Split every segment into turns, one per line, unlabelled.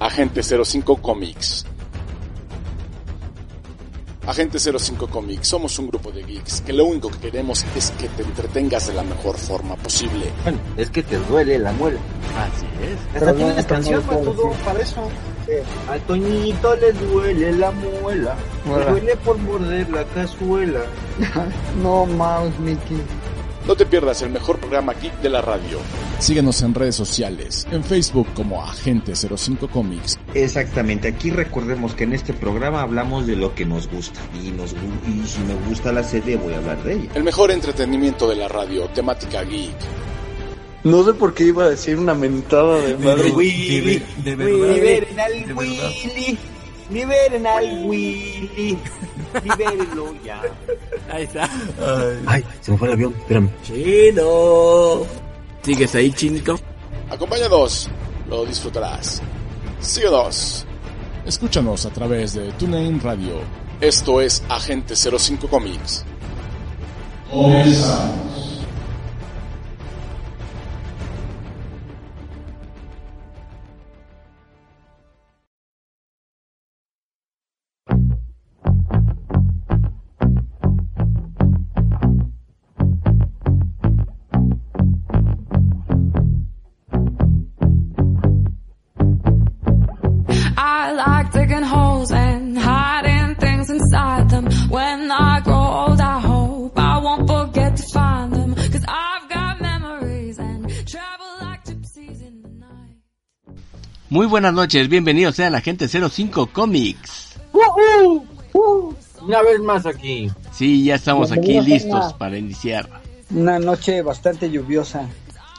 Agente 05 Comics. Agente 05 Comics, somos un grupo de geeks que lo único que queremos es que te entretengas de la mejor forma posible.
Bueno, es que te duele la muela.
Así es.
Hasta tienes canción para todo, para eso. A Toñito le duele la muela, le duele por morder la cazuela.
no mouse, Mickey.
No te pierdas el mejor programa geek de la radio. Síguenos en redes sociales, en Facebook como Agente 05 Comics.
Exactamente, aquí recordemos que en este programa hablamos de lo que nos gusta y, nos, gu- y si me gusta la serie voy a hablar de ella.
El mejor entretenimiento de la radio, temática geek.
No sé por qué iba a decir una mentada de madre.
Willy,
de verdad.
liberen al
De verdad.
Liberen al Willy, libérenlo ya.
Ahí está.
Ay, se me fue el avión, espérame.
Chino. ¿Sigues ahí, chinito?
Acompáñanos, lo disfrutarás. Síguenos. Escúchanos a través de TuneIn Radio. Esto es Agente 05 Comics. Comenzamos.
Buenas noches, bienvenidos sean la gente 05 Comics.
Una vez más aquí.
Sí, ya estamos aquí listos para iniciar.
Una noche bastante lluviosa.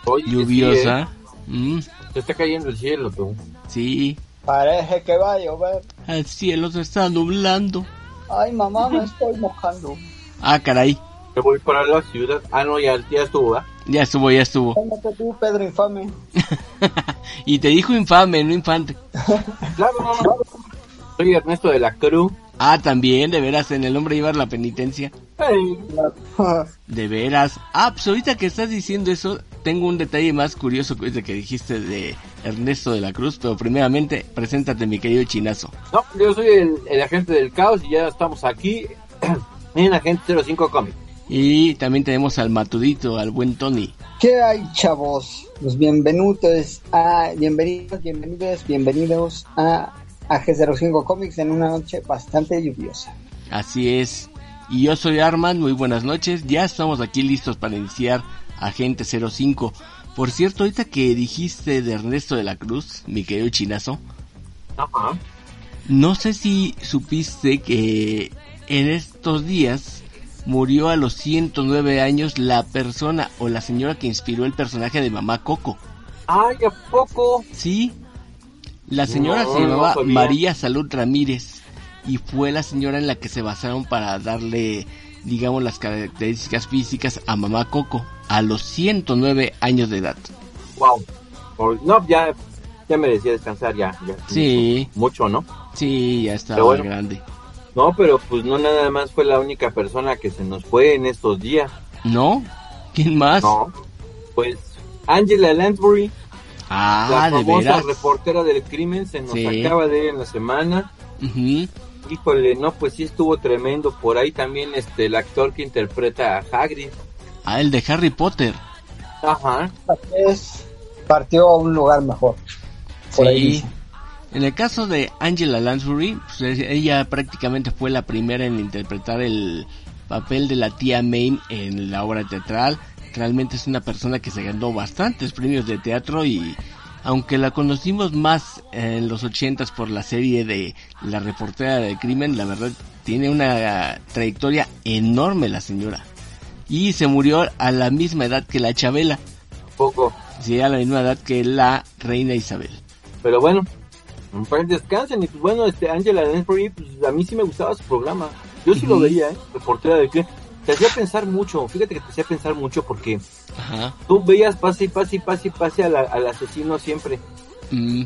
Oye,
Lluviosa. Mm,
sí, eh, se está cayendo el cielo, tú.
sí,
Parece que va a llover.
el cielo se está nublando.
Ay, mamá, me estoy mojando.
Ah, caray,
Me voy para la ciudad. Ah, no, ya, ya estuvo, ¿ah?
Ya estuvo, ya estuvo.
Tú, Pedro Infame.
y te dijo infame, no infante.
Claro, no, no. Soy Ernesto de la Cruz.
Ah, también, de veras, en el hombre llevar la penitencia.
Hey,
De veras. Ah, pues ahorita que estás diciendo eso, tengo un detalle más curioso que ahorita que dijiste de Ernesto de la Cruz, pero primeramente, preséntate, mi querido chinazo.
No, yo soy el, el agente del caos y ya estamos aquí en Agente 05 Comic.
Y también tenemos al matudito, al buen Tony.
¿Qué hay, chavos? Pues bienvenidos a, bienvenidos, bienvenidos, bienvenidos a AG05 Comics en una noche bastante lluviosa.
Así es. Y yo soy Arman, muy buenas noches. Ya estamos aquí listos para iniciar Agente 05. Por cierto, ahorita que dijiste de Ernesto de la Cruz, mi querido chinazo,
Ajá.
no sé si supiste que en estos días murió a los 109 años la persona o la señora que inspiró el personaje de Mamá Coco.
Ay, ¿a poco?
Sí, la señora
No,
se llamaba. María Salud Ramírez y fue la señora en la que se basaron para darle, digamos, las características físicas a Mamá Coco a los 109 años de edad.
Wow. No, ya, ya merecía descansar, ya. ya.
Sí,
Mucho, ¿no?
sí, ya estaba
Pero bueno.
grande.
No, pero pues no nada más fue la única persona que se nos fue en estos días.
¿No? ¿Quién más?
No. Pues Angela Lansbury,
Ah,
la
de
famosa
veras.
reportera del crimen, se nos
Sí.
acaba de ir en la semana.
Ujú.
Híjole, no, pues sí estuvo tremendo. Por ahí también este el actor que interpreta a Hagrid.
Ah, el de Harry Potter.
Ajá.
Es, partió a un lugar mejor. Por ahí
Sí. En el caso de Angela Lansbury, pues, es- ella prácticamente fue la primera en interpretar el papel de la tía May en la obra teatral. Realmente es una persona que se ganó bastantes premios de teatro y aunque la conocimos más en los ochentas por la serie de La reportera del crimen, la verdad tiene una trayectoria enorme la señora. Y se murió a la misma edad que la Chabela,
Poco.
sí, a la misma edad que la reina Isabel.
Pero bueno, pues descansen. Y pues bueno, este Angela Lansbury, pues a mí sí me gustaba su programa. Yo sí lo veía, ¿eh? Reportera del crimen. Te hacía pensar mucho. Fíjate que te hacía pensar mucho porque
Ajá.
tú veías pase y pase y pase y pase a la- al asesino siempre.
Mm,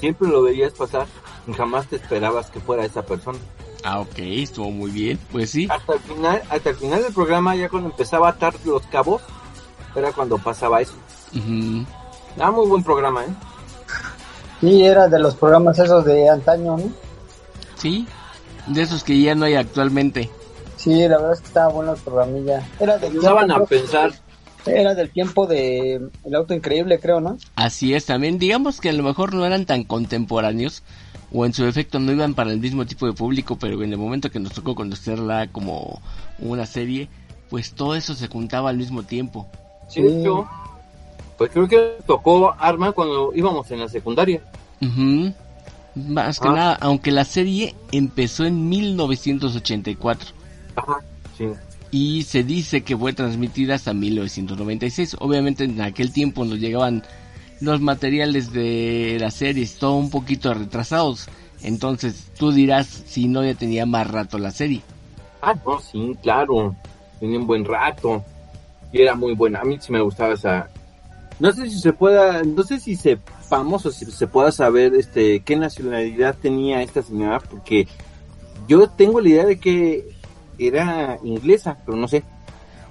Siempre lo veías pasar y jamás te esperabas que fuera esa persona.
Ah, ok, estuvo muy bien. Pues sí.
Hasta el final, hasta el final del programa, ya cuando empezaba a atar los cabos, era cuando pasaba eso.
Ujú.
Ah, muy buen programa, ¿eh?
Sí, era de los programas esos de antaño, ¿no?
Sí, de esos que ya no hay actualmente.
Sí, la verdad es que estaba bueno el programilla. Era tiempo,
a pensar.
Era del tiempo de El Auto Increíble, creo, ¿no?
Así es, también digamos que a lo mejor no eran tan contemporáneos o en su efecto no iban para el mismo tipo de público, pero en el momento que nos tocó conocerla como una serie, pues todo eso se juntaba al mismo tiempo.
Sí, de hecho, pues creo que tocó Arma cuando íbamos en la secundaria.
Ujú. Más que
Ah.
nada, aunque la serie empezó en 1984
Ajá, sí.
y se dice que fue transmitida hasta 1996. Obviamente en aquel tiempo nos llegaban los materiales de las series todo un poquito retrasados. Entonces tú dirás si no ya tenía más rato la serie.
Ah, no, sí, claro. Tenía un buen rato. Y era muy buena. A mí sí me gustaba esa. No sé si se pueda, no sé si sepamos o si se pueda saber este qué nacionalidad tenía esta señora, porque yo tengo la idea de que era inglesa, pero no sé.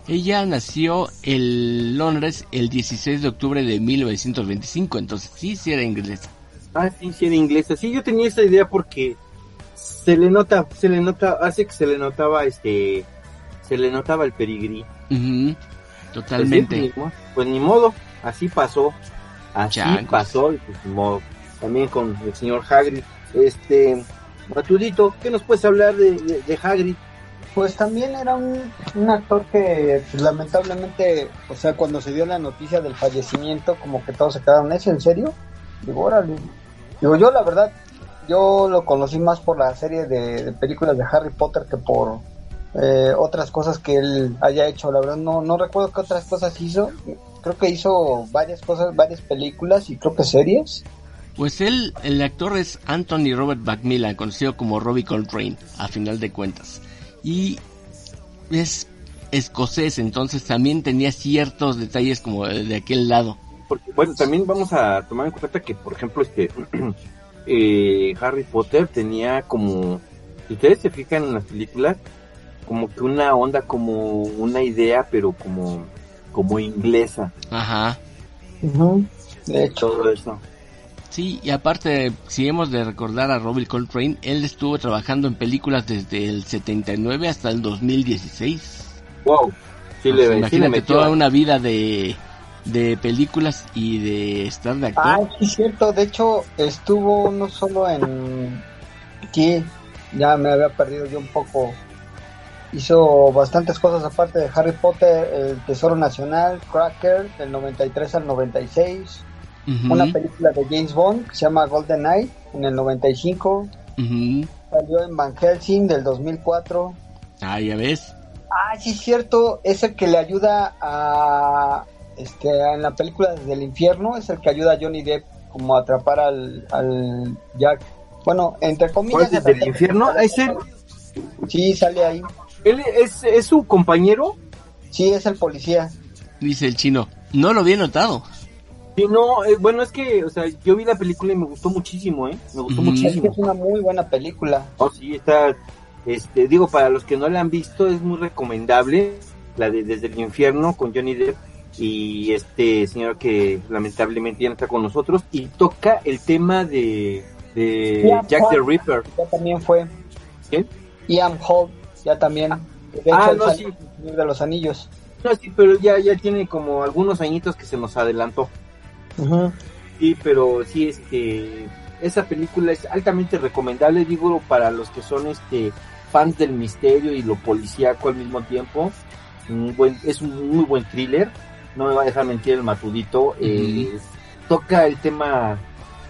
Ella nació en Londres el 16 de octubre de 1925, entonces sí, sí era inglesa.
Ah, sí, sí era inglesa. Sí, yo tenía esa idea porque se le nota, se le nota, hace que se le notaba este, se le notaba el pedigrí.
Ujú,
Pues,
Totalmente.
sí, pues, pues ni modo, así pasó, así
Changos.
pasó, y pues modo. También con el señor Hagrid. Este, Matudito, ¿qué nos puedes hablar de, de, de Hagrid?
Pues también era un, un actor que pues, lamentablemente, o sea, cuando se dio la noticia del fallecimiento, como que todos se quedaron, ¿es en serio? Digo, órale. Digo, yo la verdad, yo lo conocí más por la serie de, de películas de Harry Potter que por eh, otras cosas que él haya hecho. La verdad, no, no recuerdo qué otras cosas hizo. Creo que hizo varias cosas, varias películas y creo que series.
Pues él, el actor es Anthony Robert Macmillan, conocido como Robbie Coltrane, a final de cuentas. Y es escocés, entonces también tenía ciertos detalles como de, aquel lado.
Porque, bueno, también vamos a tomar en cuenta que, por ejemplo, este, eh, Harry Potter tenía como, si ustedes se fijan en las películas, como que una onda, como una idea, pero como, como inglesa,
Ajá.
De hecho,
todo eso.
Sí, y aparte, si hemos de recordar a Robbie Coltrane, él estuvo trabajando en películas desde el 79 hasta el 2016.
Wow, sí le, sí le
Imagínate
metió.
toda una vida de, de películas y de estar de actor.
Ah, sí, es cierto. De hecho, estuvo no solo en. Sí, ya me había perdido yo un poco. Hizo bastantes cosas aparte de Harry Potter, El Tesoro Nacional, Cracker, del 93 al 96.
Ujú,
Una película de James Bond que se llama Golden Knight en el 95.
ujú.
Salió en Van Helsing del 2004.
Ah, ya ves.
Ah, sí, es cierto. Es el que le ayuda a. Este, en la película Desde el Infierno, es el que ayuda a Johnny Depp como a atrapar al, al Jack. Bueno, entre comillas.
¿Cuál es del infierno?
Sí, sale ahí.
¿Él es, es su compañero?
Sí, es el policía.
Dice el chino. No lo había notado.
Sí, no, eh, bueno, es que, o sea, yo vi la película y me gustó muchísimo, ¿eh? Me gustó
Ujú.
Es que
muchísimo.
es una muy buena película.
Oh, sí, está, este, digo, para los que no la han visto, es muy recomendable, la de Desde el Infierno con Johnny Depp y este señor que lamentablemente ya no está con nosotros y toca el tema de, de Jack the. Ripper.
Ya también fue.
¿Quién?
Ian Holt, ya también. De
Ah, no, sí.
de los Anillos.
No, sí, pero ya, ya tiene como algunos añitos que se nos adelantó.
Ujú.
Sí, pero sí, este, esa película es altamente recomendable, digo, para los que son este fans del misterio y lo policíaco al mismo tiempo. Un buen, es un muy buen thriller, no me va a dejar mentir el matudito. eh, toca el tema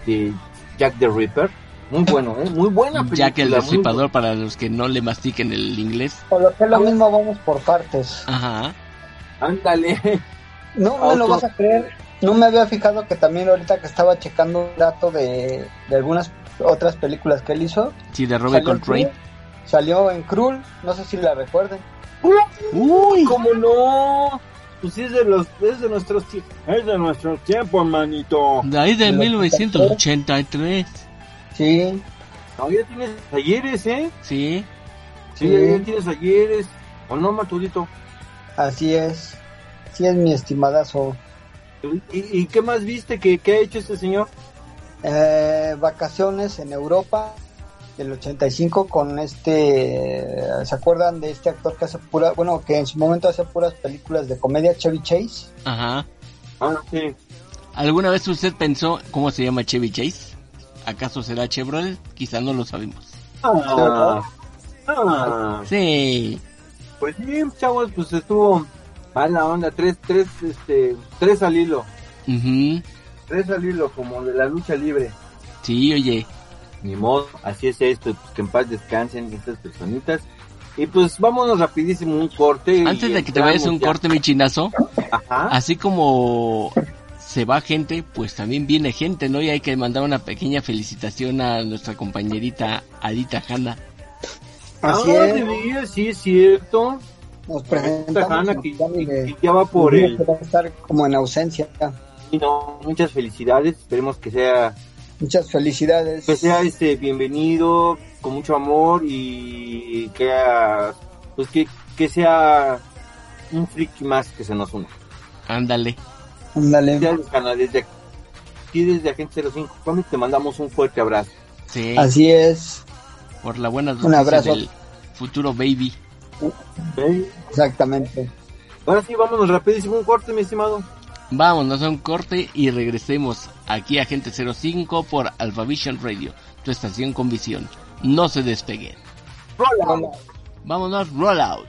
de Jack the Ripper, muy bueno, ¿eh? muy buena película.
Jack el
muy
Destripador para los que no le mastiquen el inglés.
Por lo que es lo mismo, vamos por partes.
Ajá.
Ándale.
No me lo vas a creer. No me había fijado que también ahorita que estaba checando un dato de, de algunas otras películas que él hizo.
Sí, de
en
Coltrane.
Salió en Krull, no sé si la recuerden.
Uy.
¿Cómo no? Pues es de los, es de nuestros tie- es de nuestros tiempos, manito.
De ahí de
De los
1983.
Sí,
ya tienes ayeres, ¿eh?
Sí.
Sí,
Sí.
ya tienes ayeres. ¿O no, Matudito?
así es. Sí es mi estimadazo.
¿Y, y qué más viste que, que ha hecho este señor?
eh, vacaciones en Europa del 85 con este, ¿se acuerdan de este actor que hace pura, bueno, que en su momento hace puras películas de comedia, Chevy Chase?
Ajá.
Ah, sí.
¿Alguna vez usted pensó cómo se llama Chevy Chase? ¿Acaso será Chevrolet? Quizá no lo sabemos.
Ah, ah,
Sí.
pues sí, chavos, pues estuvo mala onda, tres, tres, este, tres al hilo,
Ujú.
tres al hilo, como de la lucha libre.
Sí, oye.
Ni modo, así es esto, pues que en paz descansen estas personitas. Y pues vámonos rapidísimo un corte.
Antes de que te vayas un
ya.
corte, mi chinazo,
Ajá.
así como se va gente, pues también viene gente, ¿no? Y hay que mandar una pequeña felicitación a nuestra compañerita Adita Hanna.
Así
Ah,
es.
sí es cierto.
Nos
Esta
presentamos
Hanna que, ya va por
que va a estar como en ausencia.
y no, muchas felicidades, esperemos que sea
Muchas felicidades.
que sea este bienvenido con mucho amor y que pues que, que sea un friki más que se nos una.
Ándale.
Ándale.
Desde aquí desde Agente 05 Comics te mandamos un fuerte abrazo.
Sí.
Así es,
Por la buena
Un
noticia
abrazo.
del futuro baby.
¿Eh?
exactamente.
Ahora sí, vámonos rapidísimo un corte, mi estimado.
Vámonos a un corte y regresemos aquí a Gente 05 por Alphavision Radio, tu estación con visión. No se despeguen.
Rola.
Vámonos, roll out.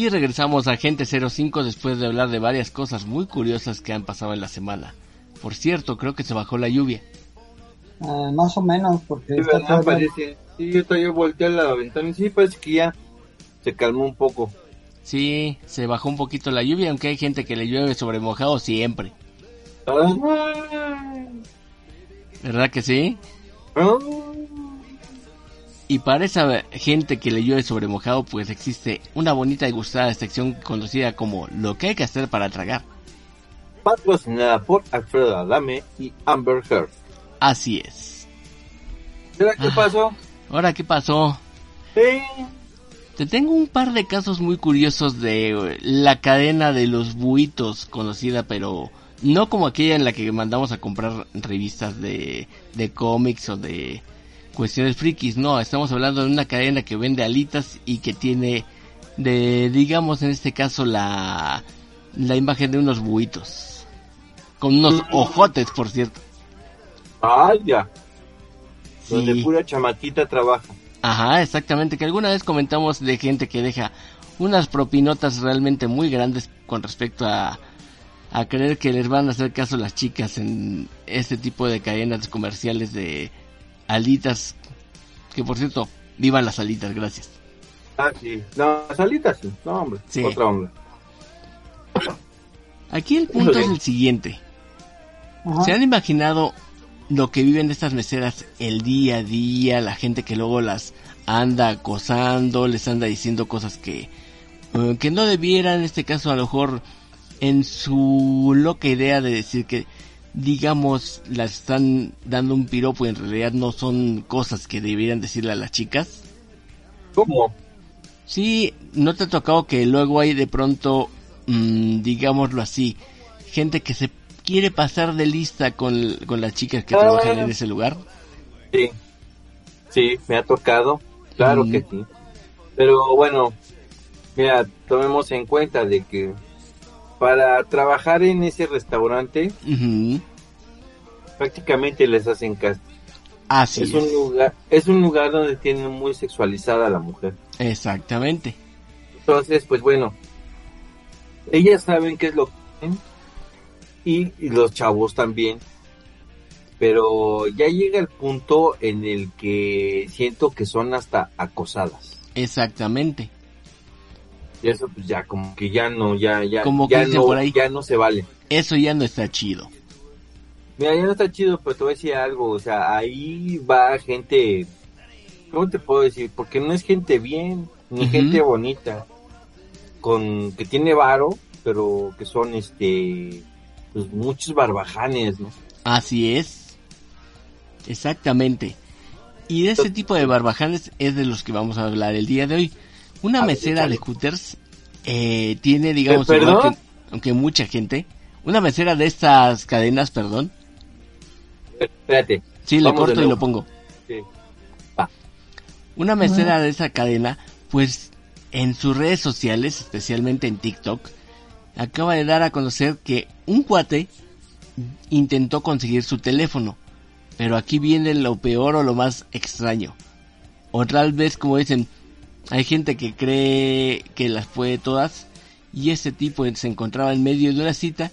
Y regresamos a Gente 05 después de hablar de varias cosas muy curiosas que han pasado en la semana. Por cierto, creo que se bajó la lluvia.
Ah, más o menos, porque
Sí,
está
yo todavía volteé a la ventana y sí, parece que ya se calmó un poco.
Sí, se bajó un poquito la lluvia, aunque hay gente que le llueve sobre mojado siempre. ¿Verdad que sí? Y para esa gente que le llueve sobre mojado, pues existe una bonita y gustada sección conocida como Lo que hay que hacer para tragar.
Patrocinada por Alfredo Adame y Amber Heard.
Así es.
¿Será qué
Ah.
pasó?
Ahora, ¿qué pasó?
Sí.
Te tengo un par de casos muy curiosos de la cadena de los buitos conocida, pero no como aquella en la que mandamos a comprar revistas de, de cómics o de cuestiones frikis, no, estamos hablando de una cadena que vende alitas y que tiene de, digamos en este caso, la, la imagen de unos buitos. Con unos ojotes, por cierto.
Ah, ya. Donde
Sí.
pura chamaquita trabaja.
Ajá, exactamente, que alguna vez comentamos de gente que deja unas propinotas realmente muy grandes con respecto a, a creer que les van a hacer caso las chicas en este tipo de cadenas comerciales de alitas, que por cierto, vivan las alitas, gracias.
Ah, sí. No, salita sí. No, hombre.
Sí.
Otra hombre.
Aquí el punto es el siguiente.
Ajá.
¿Se han imaginado lo que viven estas meseras el día a día? La gente que luego las anda acosando, les anda diciendo cosas que, eh, que no debieran, en este caso a lo mejor en su loca idea de decir que, digamos, las están dando un piropo y en realidad no son cosas que debieran decirle a las chicas.
¿Cómo?
Sí, ¿no te ha tocado que luego hay de pronto, mm, digámoslo así, gente que se quiere pasar de lista con, con las chicas que
Ah.
trabajan en ese lugar?
Sí. Sí, me ha tocado. Claro
Mm.
que sí. Pero bueno, mira, tomemos en cuenta de que para trabajar en ese restaurante prácticamente les hacen caso.
Así
es
es.
un lugar, es un lugar donde tienen muy sexualizada a la mujer.
Exactamente.
Entonces, pues bueno, ellas saben qué es lo que hacen, y, y los chavos también. Pero ya llega el punto en el que siento que son hasta acosadas.
Exactamente.
Y eso pues ya como que ya no, ya, ya,
Como
ya no,
por ahí.
ya no se vale.
Eso ya no está chido.
Mira, ya no está chido, pero te voy a decir algo, o sea, ahí va gente, ¿cómo te puedo decir? Porque no es gente bien, ni gente bonita, con que tiene varo, pero que son este, pues muchos barbajanes, ¿no?
Así es. Exactamente. Y de ese tipo de barbajanes es de los que vamos a hablar el día de hoy. Una
A ver,
mesera de
échale.
Hooters eh, tiene, digamos,
¿Eh,
igual
perdón?
que- aunque mucha gente, una mesera de estas cadenas, perdón.
Espérate,
Sí, le corto y lo pongo.
sí. Va.
Una mesera de esa cadena, pues en sus redes sociales, especialmente en TikTok, acaba de dar a conocer que un cuate intentó conseguir su teléfono. Pero aquí viene lo peor o lo más extraño. O tal vez, como dicen, hay gente que cree que las puede todas. Y ese tipo se encontraba en medio de una cita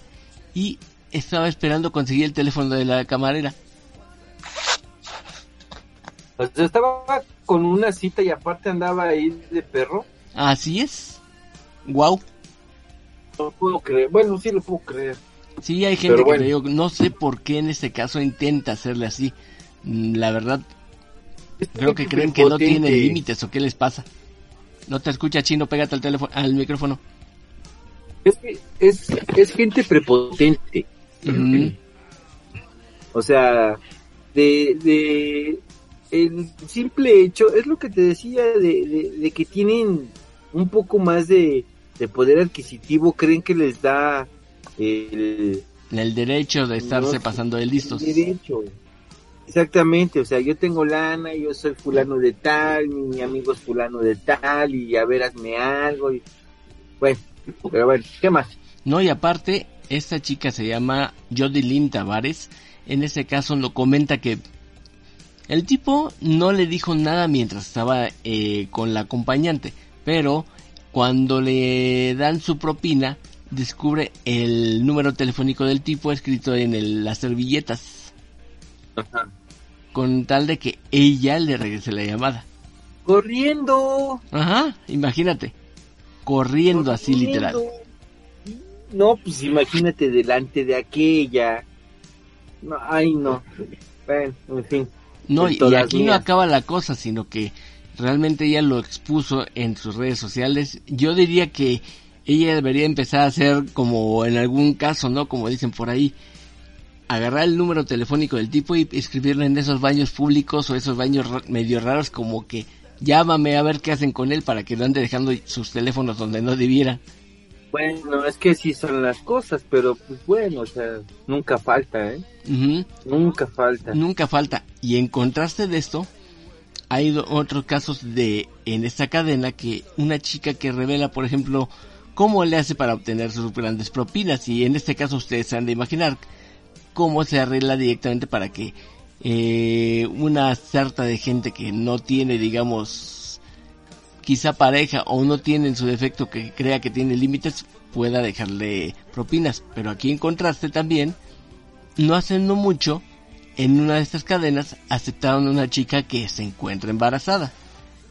y estaba esperando conseguir el teléfono de la camarera.
O sea, estaba con una cita y aparte andaba ahí de perro.
Así es. Wow.
No puedo creer, bueno, sí lo puedo creer.
Sí, hay gente
Pero
que
bueno.
digo, no sé por qué en este caso intenta hacerle así. Mm, La verdad, creo que creen que no tiene
Prepotente.
límites o qué les pasa. No te escucha chino, pégate al teléfono, al micrófono.
Es, que es, es gente prepotente. O sea, de, de el simple hecho, es lo que te decía, de, de, de que tienen un poco más de, de poder adquisitivo, creen que les da el,
El derecho de estarse
No,
pasando de listos.
el derecho. Exactamente, o sea, yo tengo lana, yo soy fulano de tal, mi amigo es fulano de tal, y a ver, hazme algo. Y... Bueno, pero bueno, ¿qué más?
No, y aparte, esta chica se llama Jodilyn Tavares. En ese caso lo comenta que el tipo no le dijo nada mientras estaba eh, con la acompañante, pero cuando le dan su propina, descubre el número telefónico del tipo escrito en el- las servilletas,
Ajá.
con tal de que ella le regrese la llamada.
Corriendo.
Ajá, imagínate, corriendo así literal.
No, pues imagínate delante de aquella. No, ay, no. Bueno, en fin.
No, y, aquí no acaba la cosa, sino que realmente ella lo expuso en sus redes sociales. Yo diría que ella debería empezar a hacer como en algún caso, ¿no? Como dicen por ahí, agarrar el número telefónico del tipo y escribirle en esos baños públicos o esos baños medio raros como que llámame a ver qué hacen con él para que no ande dejando sus teléfonos donde no debiera.
Bueno, es que sí son las cosas, pero pues bueno, o sea, nunca falta, ¿eh? Nunca falta.
Nunca falta. Y en contraste de esto, hay otros casos de en esta cadena que una chica que revela, por ejemplo, cómo le hace para obtener sus grandes propinas. Y en este caso ustedes se han de imaginar cómo se arregla directamente para que eh, una sarta de gente que no tiene, digamos, quizá pareja o no tiene en su defecto que crea que tiene límites, pueda dejarle propinas. Pero aquí en contraste también, no hace no mucho, en una de estas cadenas aceptaron a una chica que se encuentra embarazada.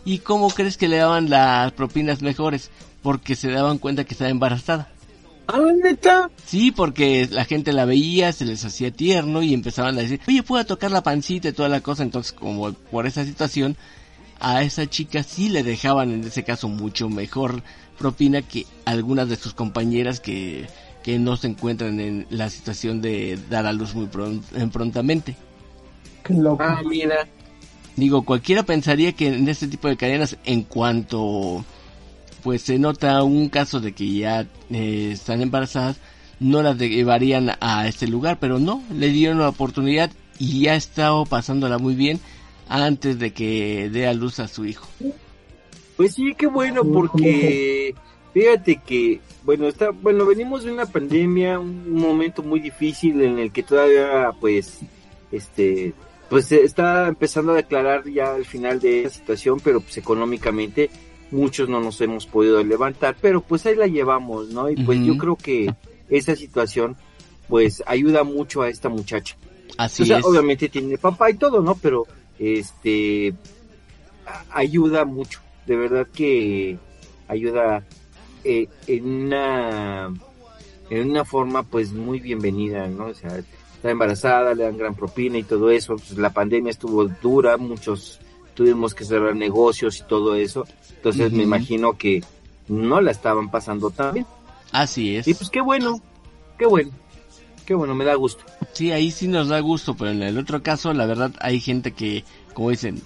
¿Y cómo crees que le daban las propinas mejores? Porque se daban cuenta que estaba embarazada.
Ah, neta.
Sí, porque la gente la veía, se les hacía tierno y empezaban a decir, oye, puedo tocar la pancita y toda la cosa. Entonces, como por esa situación, a esa chica sí le dejaban en ese caso mucho mejor propina que algunas de sus compañeras que, que no se encuentran en la situación de dar a luz muy pron- eh, prontamente.
Qué loco.
Ah, mira.
Digo, cualquiera pensaría que en este tipo de cadenas, en cuanto pues se nota un caso de que ya eh, están embarazadas, no las llevarían a este lugar, pero no, le dieron la oportunidad y ya ha estado pasándola muy bien antes de que dé a luz a su hijo.
Pues sí, qué bueno, porque fíjate que, bueno, está, bueno, venimos de una pandemia, un momento muy difícil en el que todavía, pues, este, pues se está empezando a declarar ya al final de esa situación, pero pues económicamente muchos no nos hemos podido levantar, pero pues ahí la llevamos, ¿no? Y pues yo creo que esa situación pues ayuda mucho a esta muchacha.
Así
o sea,
es.
obviamente tiene papá y todo, ¿no? Pero este ayuda mucho, de verdad que ayuda eh, en una en una forma pues muy bienvenida, ¿no? O sea, está embarazada, le dan gran propina y todo eso, pues la pandemia estuvo dura, muchos tuvimos que cerrar negocios y todo eso, entonces me imagino que no la estaban pasando tan bien.
Así es.
Y pues qué bueno, qué bueno, qué bueno, me da gusto.
Sí, ahí sí nos da gusto, pero en el otro caso, la verdad, hay gente que, como dicen,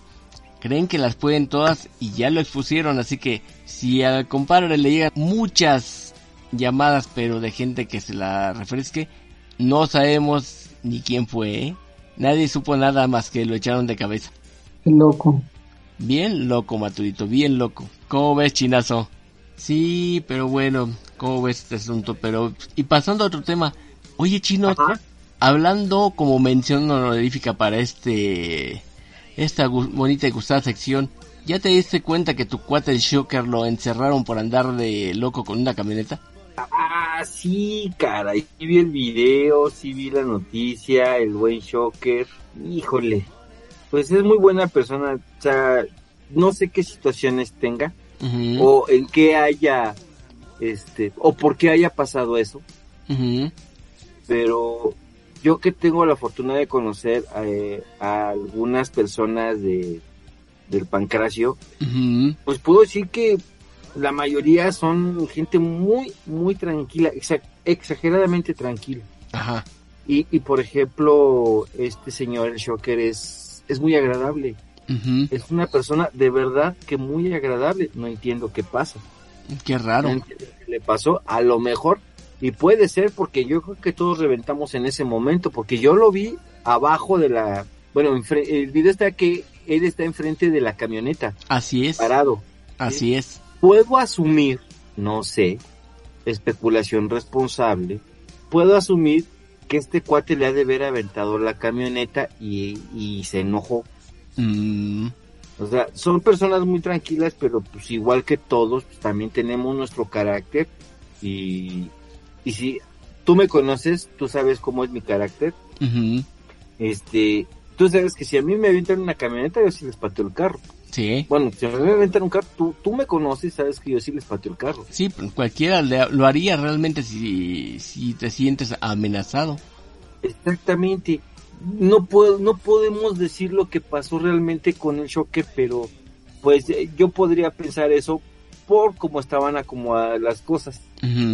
creen que las pueden todas y ya lo expusieron, así que si al compadre le llegan muchas llamadas, pero de gente que se la refresque, no sabemos ni quién fue, ¿eh? Nadie supo nada más que lo echaron de cabeza.
Qué loco.
Bien loco, Maturito, bien loco. ¿Cómo ves, chinazo? Sí, pero bueno, ¿cómo ves este asunto? Pero, y pasando a otro tema, oye, chino,
Ajá.
hablando como mención honorífica para este, esta bonita y gustada sección, ¿ya te diste cuenta que tu cuate el Shocker lo encerraron por andar de loco con una camioneta?
Ah, sí, caray. Sí vi el video, sí vi la noticia, el buen Shocker. Híjole. Pues es muy buena persona. O sea, no sé qué situaciones tenga o en qué haya, este, o por qué haya pasado eso.
ujú,
Pero yo que tengo la fortuna de conocer eh, a algunas personas de, del pancracio, pues puedo decir que la mayoría son gente muy, muy tranquila, exa- exageradamente tranquila.
Ajá,
Y, y por ejemplo, este señor, el Shocker, es, es muy agradable. Es una persona de verdad que muy agradable. No entiendo qué pasa.
qué
No
raro.
entiendo qué le pasó. A lo mejor, y puede ser porque yo creo que todos reventamos en ese momento, porque yo lo vi abajo de la... Bueno, el video está que él está enfrente de la camioneta,
Así es,
parado.
así es.
puedo asumir, no sé, especulación responsable, puedo asumir que este cuate le ha de haber aventado la camioneta y, y se enojó.
Mm,
O sea, son personas muy tranquilas, pero pues igual que todos, pues también tenemos nuestro carácter y, y si tú me conoces, tú sabes cómo es mi carácter, este, tú sabes que si a mí me avientan una camioneta, yo sí les pateo el carro.
Sí.
Bueno, si me avientan un carro, tú, tú me conoces, sabes que yo sí les pateo el carro.
Sí, pues, cualquiera lo haría realmente si, si te sientes amenazado.
Exactamente. No puedo, no podemos decir lo que pasó realmente con el choque, pero pues eh, yo podría pensar eso por cómo estaban acomodadas las cosas.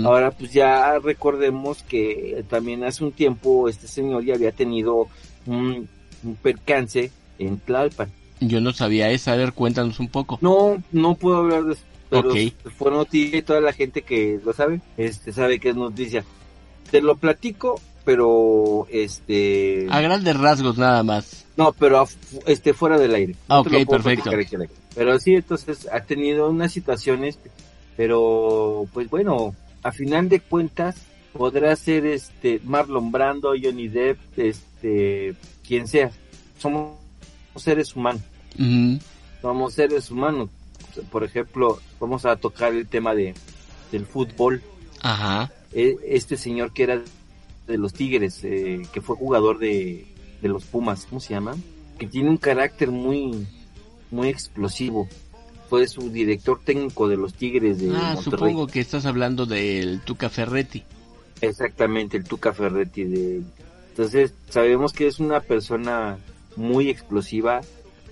Ahora pues ya recordemos que también hace un tiempo este señor ya había tenido un, un percance en Tlalpan.
Yo no sabía eso, a ver, cuéntanos un poco.
No, no puedo hablar de eso, pero
Ok.
fue noticia y toda la gente que lo sabe, este sabe que es noticia. Te lo platico, pero este
A grandes rasgos nada más.
No, pero af- este fuera del aire.
Ah,
No
ok, perfecto.
platicar. Pero sí, entonces ha tenido unas situaciones, pero pues bueno, a final de cuentas podrá ser este Marlon Brando, Johnny Depp, este quien sea. Somos seres humanos, somos seres humanos. Por ejemplo, vamos a tocar el tema de del fútbol.
Ajá.
E- Este señor que era de los Tigres, eh, que fue jugador de, de los Pumas, ¿cómo se llama? Que tiene un carácter muy, muy explosivo. Fue su director técnico de los Tigres de
Ah,
Monterrey.
supongo que estás hablando del Tuca Ferretti.
Exactamente, el Tuca Ferretti. De... Entonces, sabemos que es una persona muy explosiva.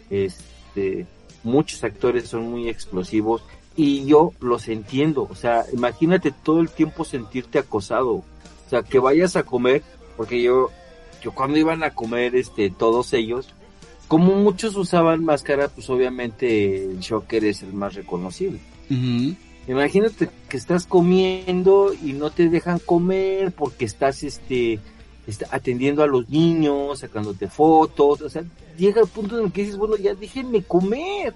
Este, muchos actores son muy explosivos y yo los entiendo. O sea, imagínate todo el tiempo sentirte acosado. O sea, que vayas a comer, porque yo, yo cuando iban a comer, este, todos ellos, como muchos usaban máscara, pues obviamente el Shocker es el más reconocible. Imagínate que estás comiendo y no te dejan comer porque estás este está atendiendo a los niños, sacándote fotos, o sea, llega el punto en el que dices, bueno, ya déjenme comer.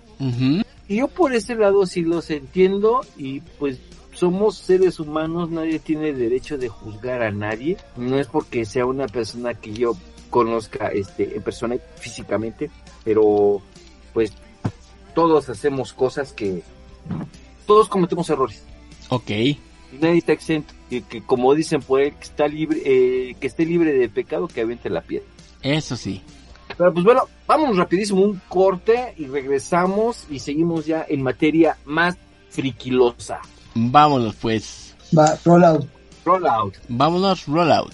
Y yo por ese lado sí los entiendo y pues somos seres humanos, nadie tiene derecho de juzgar a nadie. No es porque sea una persona que yo conozca este en persona y físicamente, pero pues todos hacemos cosas que todos cometemos errores.
Ok.
Nadie está exento. Y que como dicen por ahí, que está libre, eh, que esté libre de pecado, que aviente la piedra.
Eso sí.
Pero pues bueno, vamos rapidísimo un corte y regresamos y seguimos ya en materia más friquilosa.
Vámonos pues.
Va, roll out.
Rollout.
Vámonos, roll out.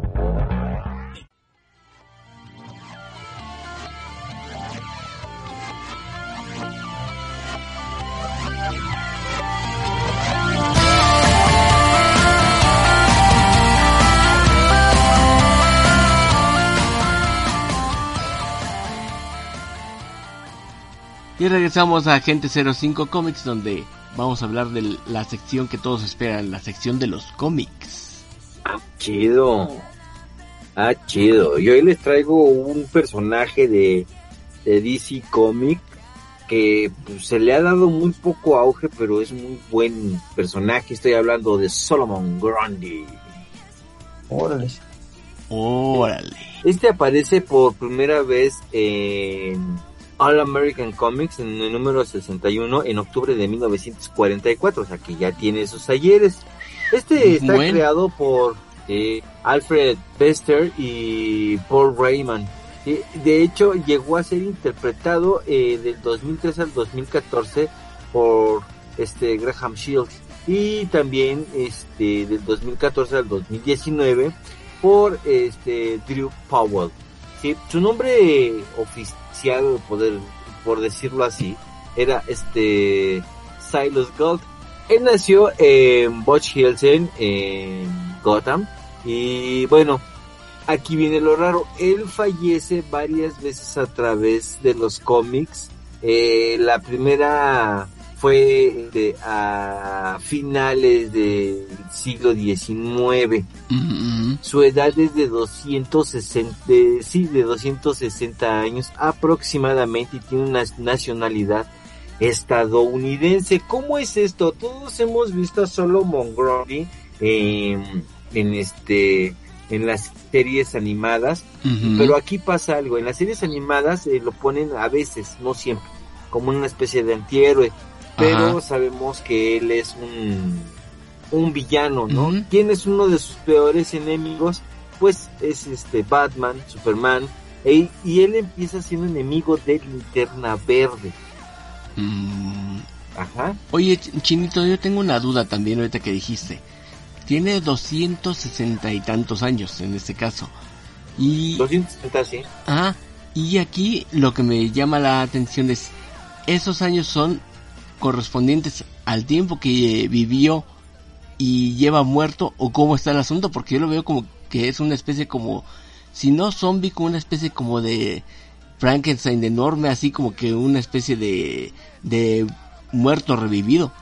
Y regresamos a Agente 05 Comics donde vamos a hablar de la sección que todos esperan, la sección de los cómics.
Chido. Ah, chido. Y hoy les traigo un personaje de, de DC Comic que pues, se le ha dado muy poco auge, pero es muy buen personaje. Estoy hablando de Solomon Grundy.
Órale.
Órale.
Este aparece por primera vez en All American Comics en el número 61 en octubre de 1944, o sea que ya tiene sus ayeres. Este está
Bueno.
creado por eh, Alfred Bester y Paul Raymond. Eh, De hecho, llegó a ser interpretado eh, del 2003 al 2014 por este Graham Shields y también este del 2014 al 2019 por este Drew Powell. Sí, su nombre oficial, poder, por decirlo así, era este Silas Gold. Él nació en Butch Hilton, en Gotham. Y bueno, aquí viene lo raro. Él fallece varias veces a través de los cómics. Eh, la primera fue de, a finales del siglo XIX.
Mm,
Su edad es de 260, de- sí, de 260 años aproximadamente y tiene una nacionalidad estadounidense. ¿Cómo es esto? Todos hemos visto a Solomon Grundy en, en este en las series animadas,
ujú.
pero aquí pasa algo. En las series animadas eh, lo ponen a veces, no siempre, como una especie de antihéroe, pero
Ajá.
sabemos que él es un un villano, ¿no?
Ujú.
¿Quién es uno de sus peores enemigos? Pues es este Batman, Superman, e- y él empieza siendo enemigo de Linterna Verde.
Mm.
Ajá.
Oye, Ch- Chinito, yo tengo una duda también ahorita que dijiste. Tiene 260 y tantos años en este caso. Y,
260, sí.
ah, y aquí lo que me llama la atención es, esos años son correspondientes al tiempo que eh, vivió y lleva muerto o cómo está el asunto, porque yo lo veo como que es una especie como, si no zombie, como una especie como de Frankenstein enorme, así como que una especie de, de muerto revivido.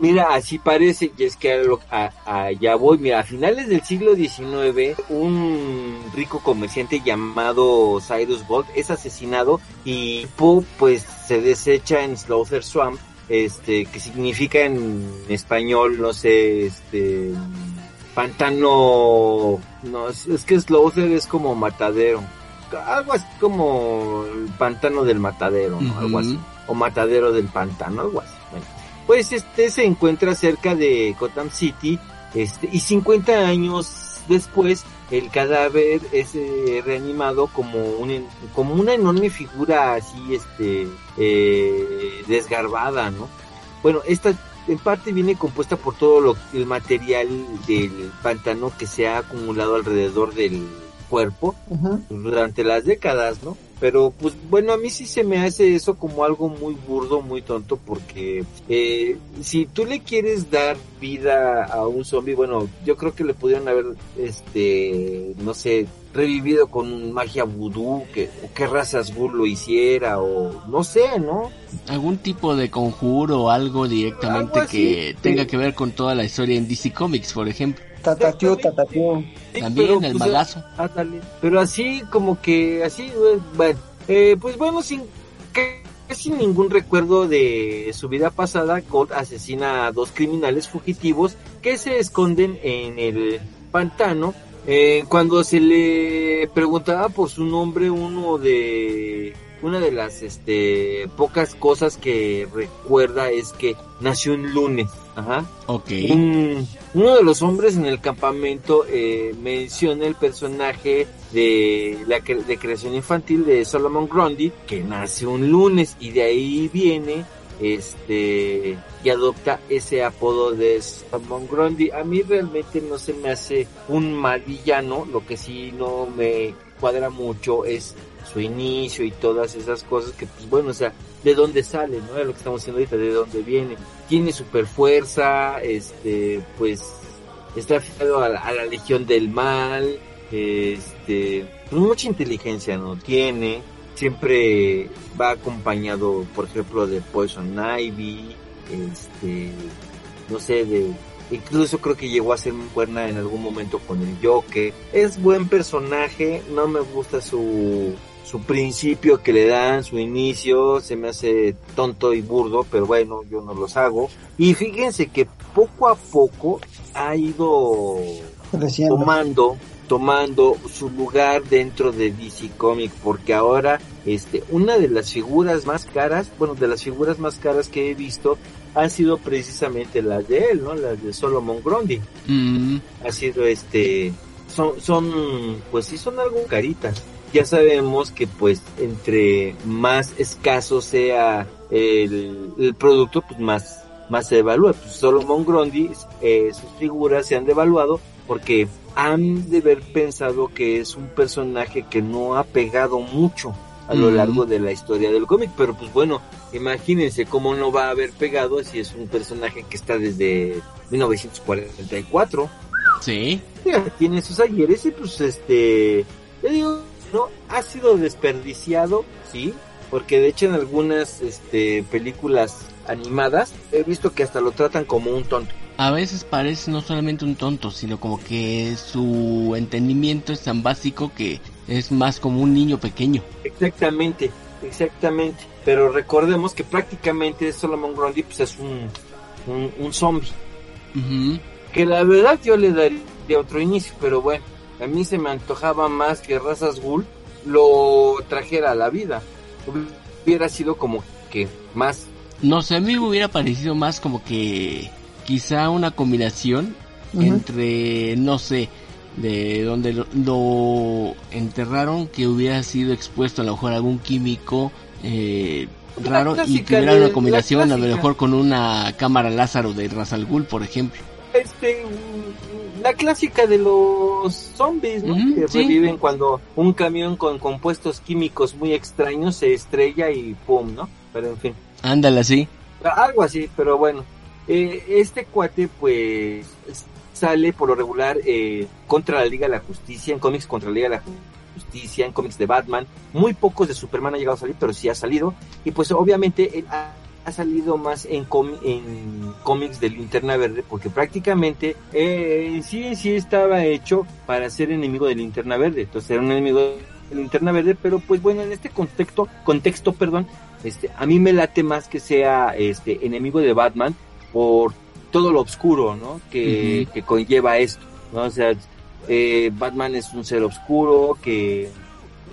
Mira, así parece, y es que a allá voy. Mira, a finales del siglo XIX, un rico comerciante llamado Cyrus Gold es asesinado y Poe, pues, se desecha en Slaughter Swamp, este, que significa en español, no sé, este, pantano, no, es, es que Slaughter es como matadero, algo así como el pantano del matadero, ¿no? Algo
Ujú.
así, o matadero del pantano, algo así. Bueno, pues este se encuentra cerca de Gotham City, este, y 50 años después el cadáver es eh, reanimado como un como una enorme figura así este eh, desgarbada, ¿no? Bueno, esta en parte viene compuesta por todo lo, el material del pantano que se ha acumulado alrededor del cuerpo durante las décadas, ¿no? Pero pues bueno, a mí sí se me hace eso como algo muy burdo, muy tonto, porque eh, si tú le quieres dar vida a un zombie, bueno, yo creo que le pudieron haber, este, no sé, revivido con magia vudú, que, o qué razas Ghul lo hiciera, o no sé, ¿no?
algún tipo de conjuro o algo directamente
Algo
que tenga que ver con toda la historia en DC Comics, por ejemplo.
Tatatiu, tatatiu.
Sí,
También
pero,
el
pues, ándale. Pero así como que, así, bueno, eh, pues bueno, sin que sin ningún recuerdo de su vida pasada, Colt asesina a dos criminales fugitivos que se esconden en el pantano. Eh, cuando se le preguntaba por su nombre, uno de una de las este pocas cosas que recuerda es que nació un lunes. Ajá.
Ok.
Un- uno de los hombres en el campamento eh, menciona el personaje de la cre- de creación infantil de Solomon Grundy que nace un lunes y de ahí viene este y adopta ese apodo de Solomon Grundy. A mí realmente no se me hace un mal villano, lo que sí no me cuadra mucho es su inicio y todas esas cosas que pues bueno, o sea, de dónde sale, ¿no? De lo que estamos haciendo ahorita, de dónde viene. Tiene super fuerza, este, pues, está afiliado a la, Legión del Mal, este, pues mucha inteligencia no tiene, siempre va acompañado, por ejemplo, de Poison Ivy, este, no sé, de, incluso creo que llegó a ser buena en algún momento con el Joker. Es buen personaje, no me gusta su, su principio que le dan, su inicio, se me hace tonto y burdo, pero bueno, yo no los hago. Y fíjense que poco a poco ha ido
Creciendo.
tomando tomando su lugar dentro de DC Comics porque ahora este una de las figuras más caras bueno de las figuras más caras que he visto han sido precisamente las de él no las de Solomon Grundy
Mm,
ha sido este son son pues sí son algo caritas ya sabemos que pues entre más escaso sea el, el producto pues más más se evalúa. Pues Solomon Grundy eh, sus figuras se han devaluado porque han de haber pensado que es un personaje que no ha pegado mucho a lo largo de la historia del cómic, pero pues bueno, imagínense cómo no va a haber pegado si es un personaje que está desde 1944
sí.
ya tiene sus ayeres y pues este, yo digo, no, ha sido desperdiciado, sí, porque de hecho en algunas este películas animadas he visto que hasta lo tratan como un tonto.
A veces parece no solamente un tonto, sino como que su entendimiento es tan básico que es más como un niño pequeño.
Exactamente, exactamente. Pero recordemos que prácticamente Solomon Grundy pues es un, un, un zombie.
Ujú.
Que la verdad yo le daría otro inicio, pero bueno, a mí se me antojaba más que Razas Ghoul lo trajera a la vida. Hubiera sido como que más
No sé, a mí me hubiera parecido más como que quizá una combinación entre, no sé, de donde lo, lo enterraron que hubiera sido expuesto a lo mejor a algún químico eh, raro y que hubiera una combinación a lo mejor con una cámara Lázaro de Razal Ghul, por ejemplo.
este la clásica de los zombies, ¿no? Que
sí.
reviven cuando un camión con compuestos químicos muy extraños se estrella y pum, ¿no? Pero en fin.
Ándale así.
Algo así, pero bueno. Eh, este cuate, pues, sale por lo regular eh, contra la Liga de la Justicia, en cómics contra la Liga de la Justicia, en cómics de Batman. Muy pocos de Superman han llegado a salir, pero sí ha salido. Y pues obviamente él ha, ha salido más en, en cómics de Linterna Verde, porque prácticamente eh, en sí en sí estaba hecho para ser enemigo de Linterna Verde. Entonces era un enemigo de Linterna Verde, pero pues bueno, en este contexto, contexto, perdón, este, a mí me late más que sea este enemigo de Batman por todo lo oscuro, ¿no? Que, que conlleva esto, ¿no? O sea, eh, Batman es un ser oscuro que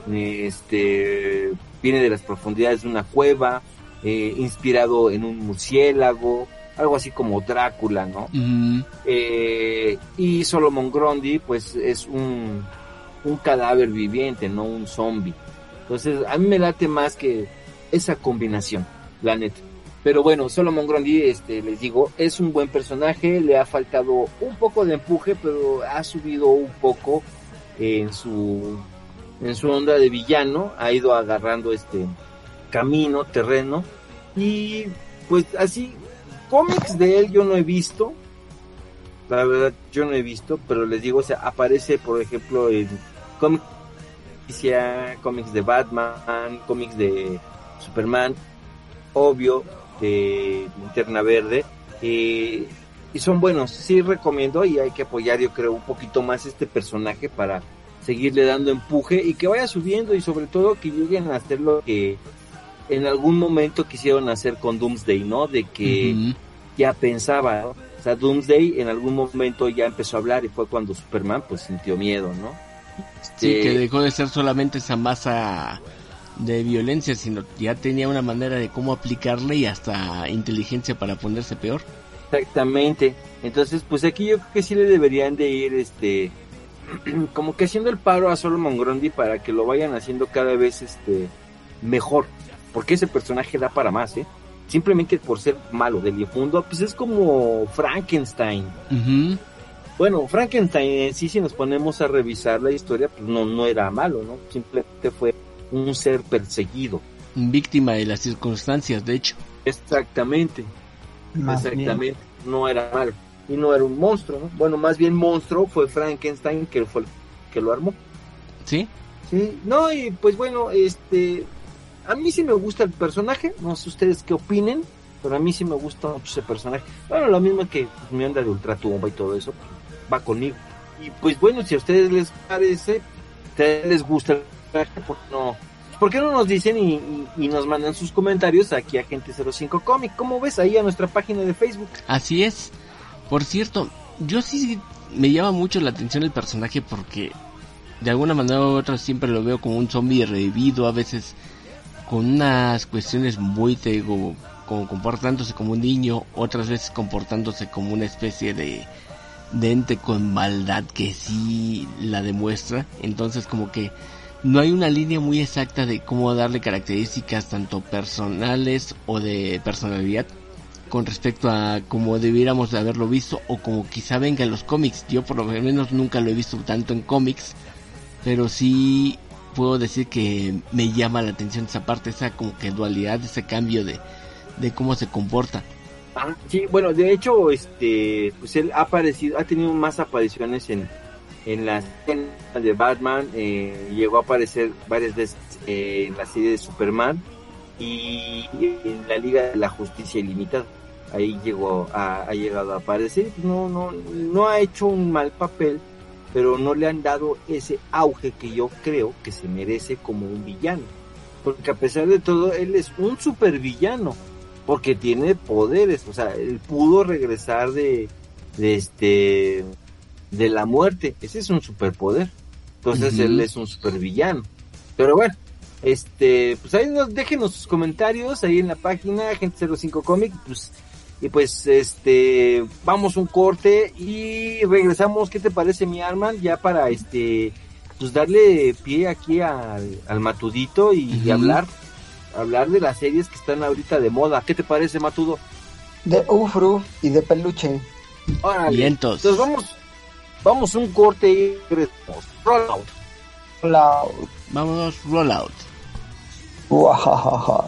este viene de las profundidades de una cueva, eh, inspirado en un murciélago, algo así como Drácula, ¿no? Eh, y Solomon Grundy, pues es un, un cadáver viviente, no un zombie. Entonces, a mí me late más que esa combinación, la neta. Pero bueno, Solomon Grundy, este, les digo, es un buen personaje, le ha faltado un poco de empuje, pero ha subido un poco en su, en su onda de villano, ha ido agarrando este camino, terreno, y pues así, cómics de él yo no he visto, la verdad yo no he visto, pero les digo, o sea, aparece por ejemplo en cómics cómics de Batman, cómics de Superman, obvio, de Linterna Verde, eh, y son buenos, sí recomiendo y hay que apoyar yo creo un poquito más este personaje para seguirle dando empuje y que vaya subiendo y sobre todo que lleguen a hacer lo que en algún momento quisieron hacer con Doomsday, ¿no? De que ya pensaba, ¿no? o sea, Doomsday en algún momento ya empezó a hablar y fue cuando Superman pues sintió miedo, ¿no?
Sí,
Este,
que dejó de ser solamente esa masa de violencia, sino ya tenía una manera de cómo aplicarle y hasta inteligencia para ponerse peor.
Exactamente. Entonces, pues aquí yo creo que sí le deberían de ir, este, como que haciendo el paro a Solomon Grundy para que lo vayan haciendo cada vez, este, mejor. Porque ese personaje da para más, ¿eh? Simplemente por ser malo, del difundo, pues es como Frankenstein. Bueno, Frankenstein en sí, si nos ponemos a revisar la historia, pues no, no era malo, ¿no? Simplemente fue un ser perseguido.
Víctima de las circunstancias, de hecho.
Exactamente.
Más bien.
Exactamente, no era malo. Y no era un monstruo, ¿no? Bueno, más bien monstruo fue Frankenstein que fue el que lo armó.
¿Sí?
Sí, no, y pues bueno, este, a mí sí me gusta el personaje, no sé ustedes qué opinen, pero a mí sí me gusta mucho ese personaje. Bueno, lo mismo que pues, mi onda de ultratumba y todo eso, pues, va conmigo. Y pues bueno, si a ustedes les parece, a les gusta el personaje, ¿por qué no? ¿Por qué no nos dicen y, nos mandan sus comentarios aquí a Gente 05 Comic? ¿Cómo ves ahí a nuestra página de Facebook?
Así es. Por cierto, yo sí me llama mucho la atención el personaje porque de alguna manera u otra siempre lo veo como un zombie revivido, a veces con unas cuestiones muy, como comportándose como un niño, otras veces comportándose como una especie de, de ente con maldad que sí la demuestra. Entonces como que no hay una línea muy exacta de cómo darle características tanto personales o de personalidad con respecto a cómo debiéramos de haberlo visto o como quizá venga en los cómics. Yo por lo menos nunca lo he visto tanto en cómics, pero sí puedo decir que me llama la atención esa parte, esa como que dualidad, ese cambio de, de cómo se comporta.
Ah, sí, bueno, de hecho, este, pues él ha aparecido, ha tenido más apariciones en, en la escena de Batman, eh, llegó a aparecer varias veces eh, en la serie de Superman y en la Liga de la Justicia Ilimitada. Ahí llegó, a, ha llegado a aparecer, no, no, no ha hecho un mal papel, pero no le han dado ese auge que yo creo que se merece como un villano. Porque a pesar de todo, él es un supervillano porque tiene poderes, o sea, él pudo regresar de, de este de la muerte, ese es un superpoder. Entonces él es un supervillano. Pero bueno, este, pues ahí nos, déjenos sus comentarios ahí en la página Gente 05 Comic, pues y pues este vamos un corte y regresamos, ¿qué te parece mi Arman? Ya para este pues darle pie aquí al, al matudito y, hablar hablar de las series que están ahorita de moda. ¿Qué te parece, Matudo?
De Ufru y de peluche.
Órale.
Vientos.
Entonces vamos, vamos un corte y regresamos. Roll out.
Hola.
Vámonos, rollout.
Uajajaja.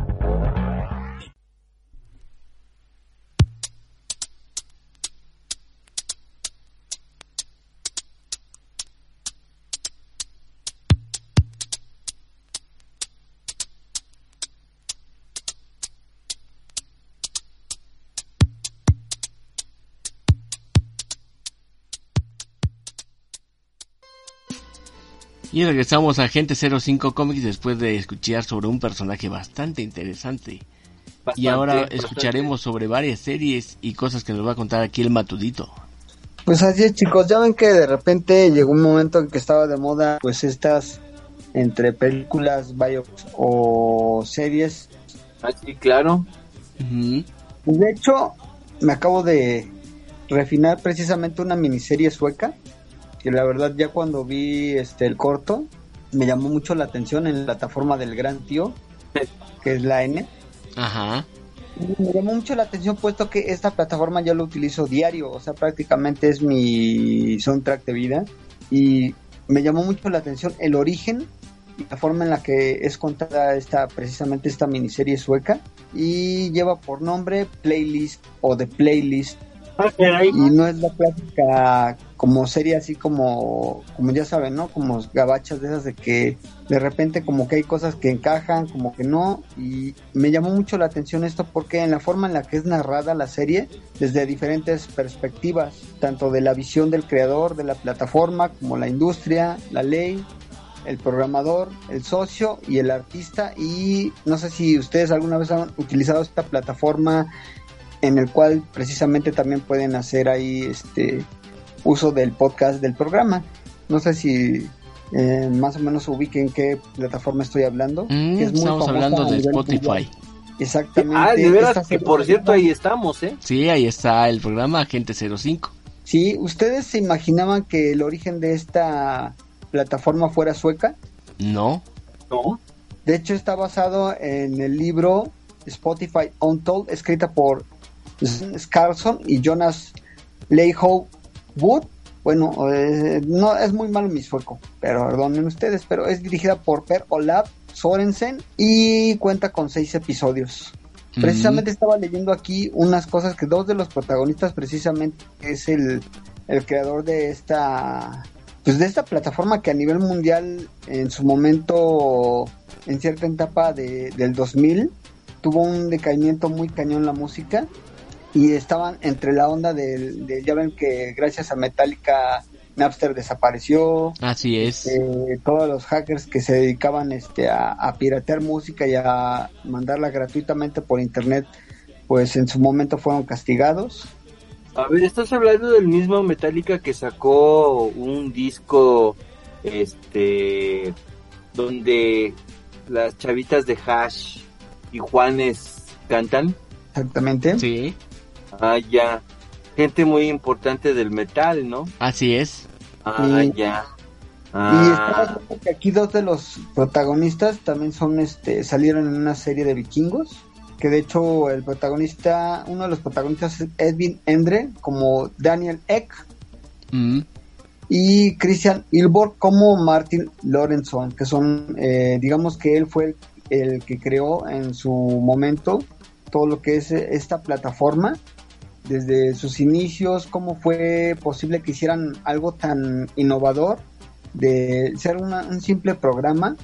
Y regresamos a Agente 05 Comics después de escuchar sobre un personaje bastante interesante. y ahora
bastante.
escucharemos sobre varias series y cosas que nos va a contar aquí el matudito.
Pues así es, chicos. Ya ven que de repente llegó un momento en que estaba de moda, pues estas entre películas, biopics o series.
Ah, sí, claro.
De hecho, me acabo de refinar precisamente una miniserie sueca, que la verdad ya cuando vi este el corto me llamó mucho la atención en la plataforma del Gran Tío, que es la N.
Ajá.
Me llamó mucho la atención puesto que esta plataforma yo lo utilizo diario, o sea, prácticamente es mi soundtrack de vida y me llamó mucho la atención el origen la forma en la que es contada esta precisamente esta miniserie sueca y lleva por nombre Playlist o The Playlist
Ah,
y no es la clásica como serie así como como ya saben no como gabachas de esas de que de repente como que hay cosas que encajan como que no. Y me llamó mucho la atención esto porque en la forma en la que es narrada la serie desde diferentes perspectivas tanto de la visión del creador de la plataforma como la industria la ley el programador, el socio y el artista. Y no sé si ustedes alguna vez han utilizado esta plataforma en el cual precisamente también pueden hacer ahí este uso del podcast del programa. No sé si eh, más o menos ubiquen qué plataforma estoy hablando.
Mm,
que es muy
estamos hablando de Spotify.
mundial. Exactamente.
Ah, de veras, que por cierto ahí estamos, ¿eh?
Sí, ahí está el programa Agente 05.
Sí, ¿ustedes se imaginaban que el origen de esta plataforma fuera sueca?
No.
No.
De hecho, está basado en el libro Spotify Untold, escrita por Sven Scarlson y Jonas Leihow Wood. Bueno, eh, no es muy malo mi sueco, pero perdonen ustedes, pero es dirigida por Per Olav Sorensen y cuenta con seis episodios. Precisamente estaba leyendo aquí unas cosas que dos de los protagonistas precisamente es el, el creador de esta pues de esta plataforma que a nivel mundial en su momento en cierta etapa de, del 2000 tuvo un decaimiento muy cañón la música y estaban entre la onda del de, ya ven que gracias a Metallica Napster desapareció
Así es.
eh, todos los hackers que se dedicaban este a, a piratear música y a mandarla gratuitamente por internet pues en su momento fueron castigados
A ver, estás hablando del mismo Metallica que sacó un disco, este, donde las chavitas de Hash y Juanes cantan.
exactamente
Sí,
Ah, ya. Gente muy importante del metal, ¿no?
así es.
Ah, ya.
Y
Ah,
viendo que aquí dos de los protagonistas también son este salieron en una serie de vikingos, que de hecho el protagonista, uno de los protagonistas es Edwin Endre como Daniel Eck
Mm,
y Christian Ilborg como Martin Lorentzon, que son eh, digamos que él fue el, el que creó en su momento todo lo que es eh, esta plataforma desde sus inicios, cómo fue posible que hicieran algo tan innovador de ser una- un simple programa,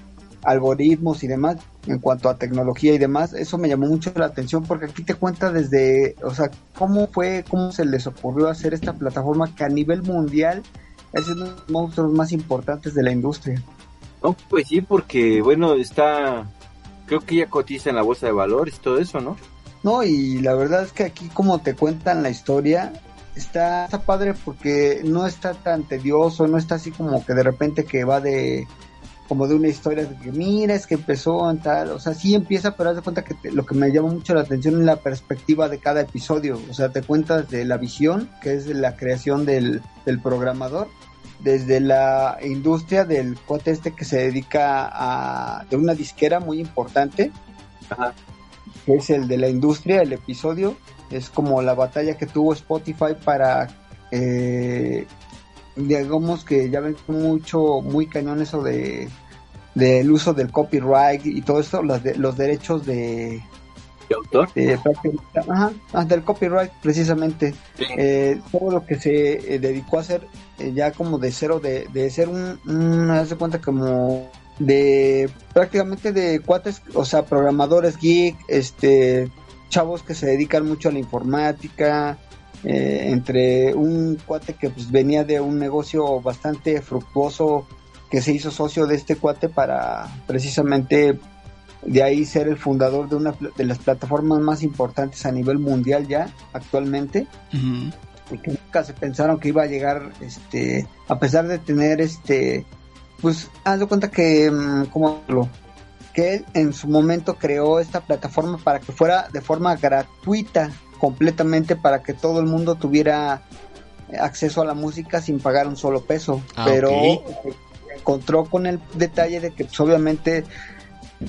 algoritmos y demás, en cuanto a tecnología y demás, eso me llamó mucho la atención porque aquí te cuenta desde, o sea, cómo fue, cómo se les ocurrió hacer esta plataforma que a nivel mundial es uno de los monstruos más importantes de la industria.
no, pues sí, porque, bueno, está, creo que ya cotiza en la bolsa de valores y todo eso, ¿no?
No, y la verdad es que aquí como te cuentan la historia, está, está padre porque no está tan tedioso, no está así como que de repente que va de como de una historia de que mira, es que empezó en tal, o sea, sí empieza, pero haz de cuenta que lo que me llama mucho la atención es la perspectiva de cada episodio, o sea, te cuentas de la visión, que es de la creación del, del programador, desde la industria del cuate este que se dedica a, de una disquera muy importante,
Ajá.
Que es el de la industria, el episodio, es como la batalla que tuvo Spotify para, eh, digamos que ya ven mucho, muy cañón eso de del uso del copyright y todo esto, los, de- los derechos de,
¿De autor?
de prácticamente- ajá, ah, del copyright precisamente,
Sí.
eh, todo lo que se eh, dedicó a hacer eh, ya como de cero, de, de ser un, un, haz de cuenta como de prácticamente de cuates, o sea, programadores geek, este, chavos que se dedican mucho a la informática, eh, entre un cuate que pues venía de un negocio bastante fructuoso que se hizo socio de este cuate para precisamente de ahí ser el fundador de una de las plataformas más importantes a nivel mundial ya actualmente. Y que nunca se pensaron que iba a llegar este a pesar de tener este pues haz de cuenta que mm, cómo decirlo? que él en su momento creó esta plataforma para que fuera de forma gratuita completamente para que todo el mundo tuviera acceso a la música sin pagar un solo peso
Ah,
pero se encontró con el detalle de que pues, obviamente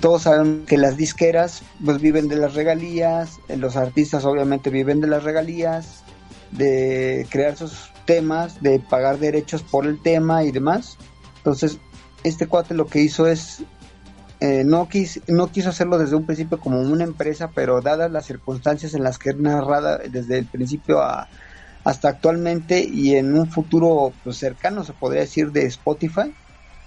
todos saben que las disqueras pues viven de las regalías, eh, los artistas obviamente viven de las regalías, de crear sus temas, de pagar derechos por el tema y demás. Entonces, este cuate lo que hizo es eh, no, quis, no quiso hacerlo desde un principio como una empresa, pero dadas las circunstancias en las que es narrada desde el principio a, hasta actualmente y en un futuro pues, cercano, se podría decir, de Spotify,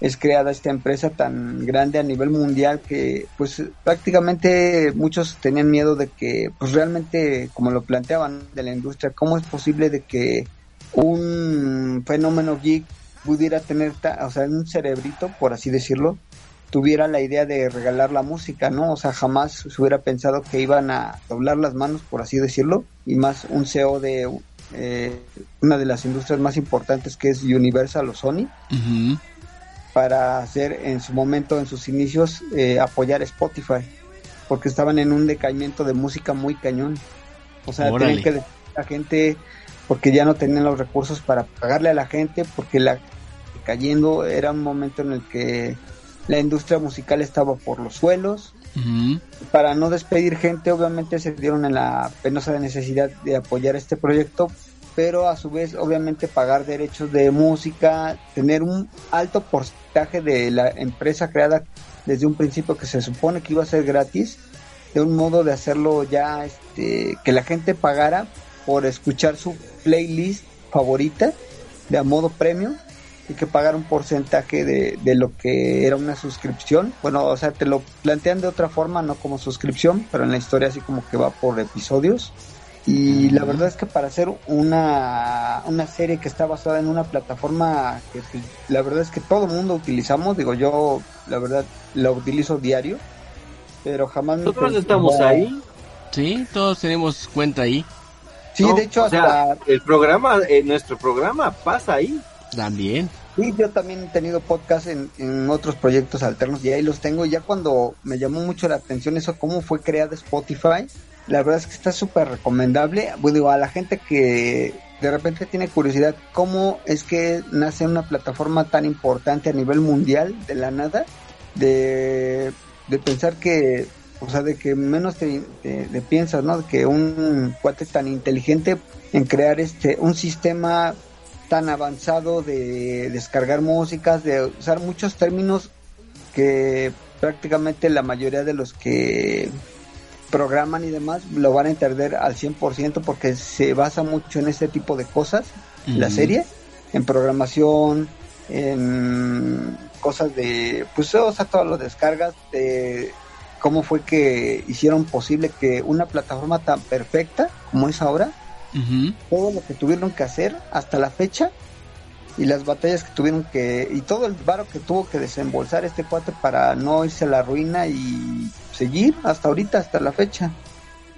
es creada esta empresa tan grande a nivel mundial que pues prácticamente muchos tenían miedo de que pues realmente como lo planteaban de la industria cómo es posible de que un fenómeno geek pudiera tener ta- o sea un cerebrito por así decirlo tuviera la idea de regalar la música no o sea jamás se hubiera pensado que iban a doblar las manos por así decirlo y más un CEO de eh, una de las industrias más importantes que es Universal o Sony para hacer en su momento, en sus inicios, eh, apoyar Spotify, porque estaban en un decaimiento de música muy cañón. O sea,
Órale.
tenían que la gente, porque ya no tenían los recursos para pagarle a la gente, porque la cayendo era un momento en el que la industria musical estaba por los suelos. Para no despedir gente, obviamente se dieron en la penosa necesidad de apoyar este proyecto, pero a su vez, obviamente, pagar derechos de música, tener un alto porcentaje de la empresa creada desde un principio que se supone que iba a ser gratis, de un modo de hacerlo ya, este, que la gente pagara por escuchar su playlist favorita de a modo premium y que pagar un porcentaje de, de lo que era una suscripción. Bueno, o sea, te lo plantean de otra forma, no como suscripción, pero en la historia así como que va por episodios. Y la verdad es que para hacer una, una serie que está basada en una plataforma que la verdad es que todo el mundo utilizamos, digo yo, la verdad la utilizo diario, pero jamás me
Nosotros estamos ahí.
Sí, todos tenemos cuenta ahí.
Sí,
¿no?
de hecho
O sea,
hasta
el programa, eh, nuestro programa pasa ahí.
También.
Sí, yo también he tenido podcast en, en otros proyectos alternos y ahí los tengo. Y ya cuando me llamó mucho la atención eso, cómo fue creado Spotify, la verdad es que está súper recomendable. Bueno, digo, a la gente que de repente tiene curiosidad, cómo es que nace una plataforma tan importante a nivel mundial de la nada, de, de pensar que, o sea, de que menos te, te- te piensas, ¿no? De que un cuate tan inteligente en crear este un sistema tan avanzado de descargar músicas, de usar muchos términos que prácticamente la mayoría de los que programan y demás lo van a entender al 100% porque se basa mucho en este tipo de cosas, la
Ujú.
serie, en programación, en cosas de, pues, o sea, todas las descargas, de cómo fue que hicieron posible que una plataforma tan perfecta como es ahora, Todo lo que tuvieron que hacer hasta la fecha y las batallas que tuvieron que y todo el varo que tuvo que desembolsar este cuate para no irse a la ruina y seguir hasta ahorita hasta la fecha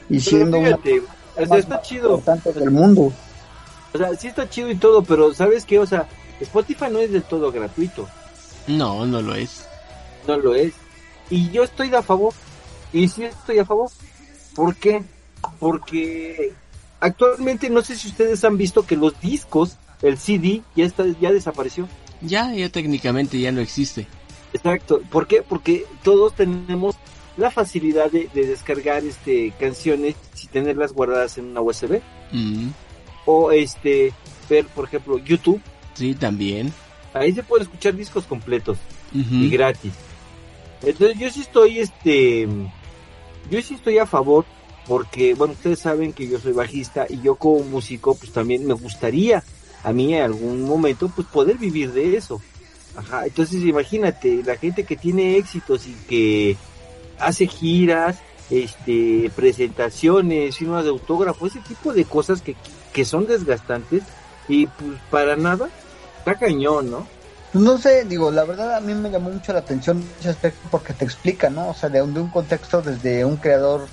y
Pero
siendo una
fíjate, o sea, está chido.
importante del mundo
O sea, sí está chido y todo, pero ¿sabes qué? O sea, Spotify no es del todo gratuito.
No, no lo es.
No lo es. Y yo estoy de a favor. Y sí estoy a favor. ¿Por qué? Porque actualmente no sé si ustedes han visto que los discos, el CD, ya está, ya desapareció.
Ya, ya técnicamente ya no existe.
Exacto. ¿Por qué? Porque todos tenemos la facilidad de, de descargar este canciones y tenerlas guardadas en una USB.
Mm,
O este ver, por ejemplo, YouTube.
sí, también.
Ahí se puede escuchar discos completos. Y gratis. Entonces yo sí estoy, este, yo sí estoy a favor porque, bueno, ustedes saben que yo soy bajista y yo como músico, pues también me gustaría a mí en algún momento, pues poder vivir de eso. Ajá, entonces imagínate, la gente que tiene éxitos y que hace giras, este, presentaciones, firmas de autógrafo, ese tipo de cosas que, que son desgastantes y pues para nada, está cañón, ¿no?
No sé, digo, la verdad a mí me llamó mucho la atención ese aspecto porque te explica, ¿no? O sea, de un, de un contexto desde un creador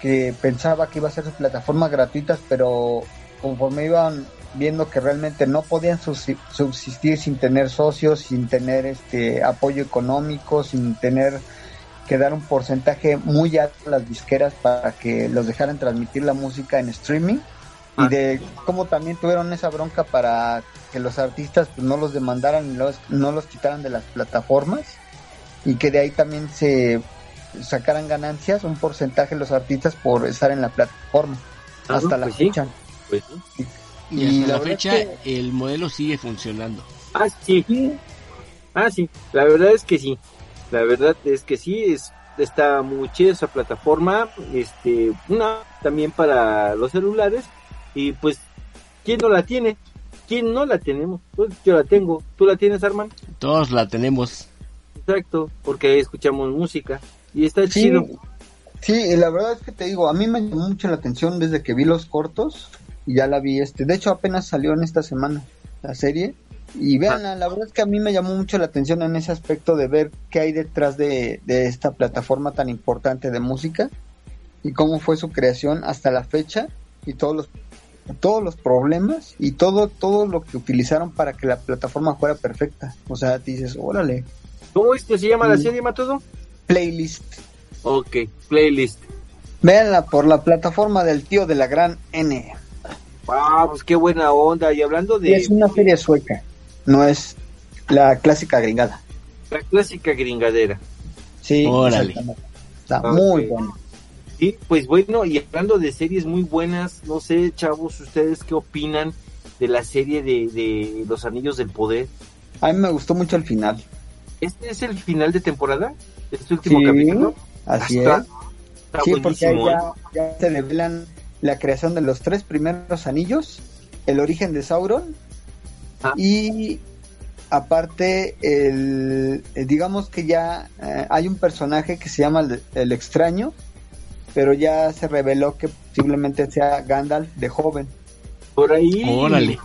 que pensaba que iba a ser sus plataformas gratuitas, pero conforme iban viendo que realmente no podían subsi- subsistir sin tener socios, sin tener este apoyo económico, sin tener que dar un porcentaje muy alto a las disqueras para que los dejaran transmitir la música en streaming y
Ah.
de cómo también tuvieron esa bronca para que los artistas pues, no los demandaran y los, no los quitaran de las plataformas y que de ahí también se sacaran ganancias, un porcentaje los artistas por estar en la plataforma
Ah,
hasta la
pues sí.
fecha.
Pues, sí.
Y,
Y
hasta
la
la,
verdad
fecha
es
el modelo sigue funcionando.
Ah, sí. Ah, sí. La verdad es que sí. La verdad es que sí, es, está muy chida esa plataforma, este, una también para los celulares, y pues, ¿quién no la tiene? ¿Quién no la tenemos? Pues yo la tengo. ¿Tú la tienes, Arman?
Todos la tenemos.
Exacto, porque ahí escuchamos música. Y está
Sí,
chido.
sí, y la verdad es que te digo, a mí me llamó mucho la atención desde que vi los cortos y ya la vi este. De hecho, apenas salió en esta semana la serie. Y vean, la verdad es que a mí me llamó mucho la atención en ese aspecto de ver qué hay detrás de, de esta plataforma tan importante de música y cómo fue su creación hasta la fecha y todos los todos los problemas y todo todo lo que utilizaron para que la plataforma fuera perfecta. O sea, dices, órale,
¿Cómo es que se llama la
Mm.
serie, Matodo?
Playlist.
Ok, playlist.
Véanla por la plataforma del tío de la gran N.
Ah, pues qué buena onda. Y hablando
Y
de
es una serie sueca, no es la clásica gringada.
la clásica gringadera.
Sí,
Órale.
Está muy bueno.
Sí, pues bueno, y hablando de series muy buenas, no sé, chavos, ustedes qué opinan de la serie de, de Los Anillos del Poder.
A mí me gustó mucho el final.
¿Este es el final de temporada? ¿Este último
Sí,
capítulo?
Así
Está-
es.
Está
Sí, porque ahí
¿eh?
ya, ya se revelan la creación de los tres primeros anillos, el origen de Sauron
Ah.
y aparte el digamos que ya eh, hay un personaje que se llama el, el extraño, pero ya se reveló que posiblemente sea Gandalf de joven.
Por ahí.
Órale.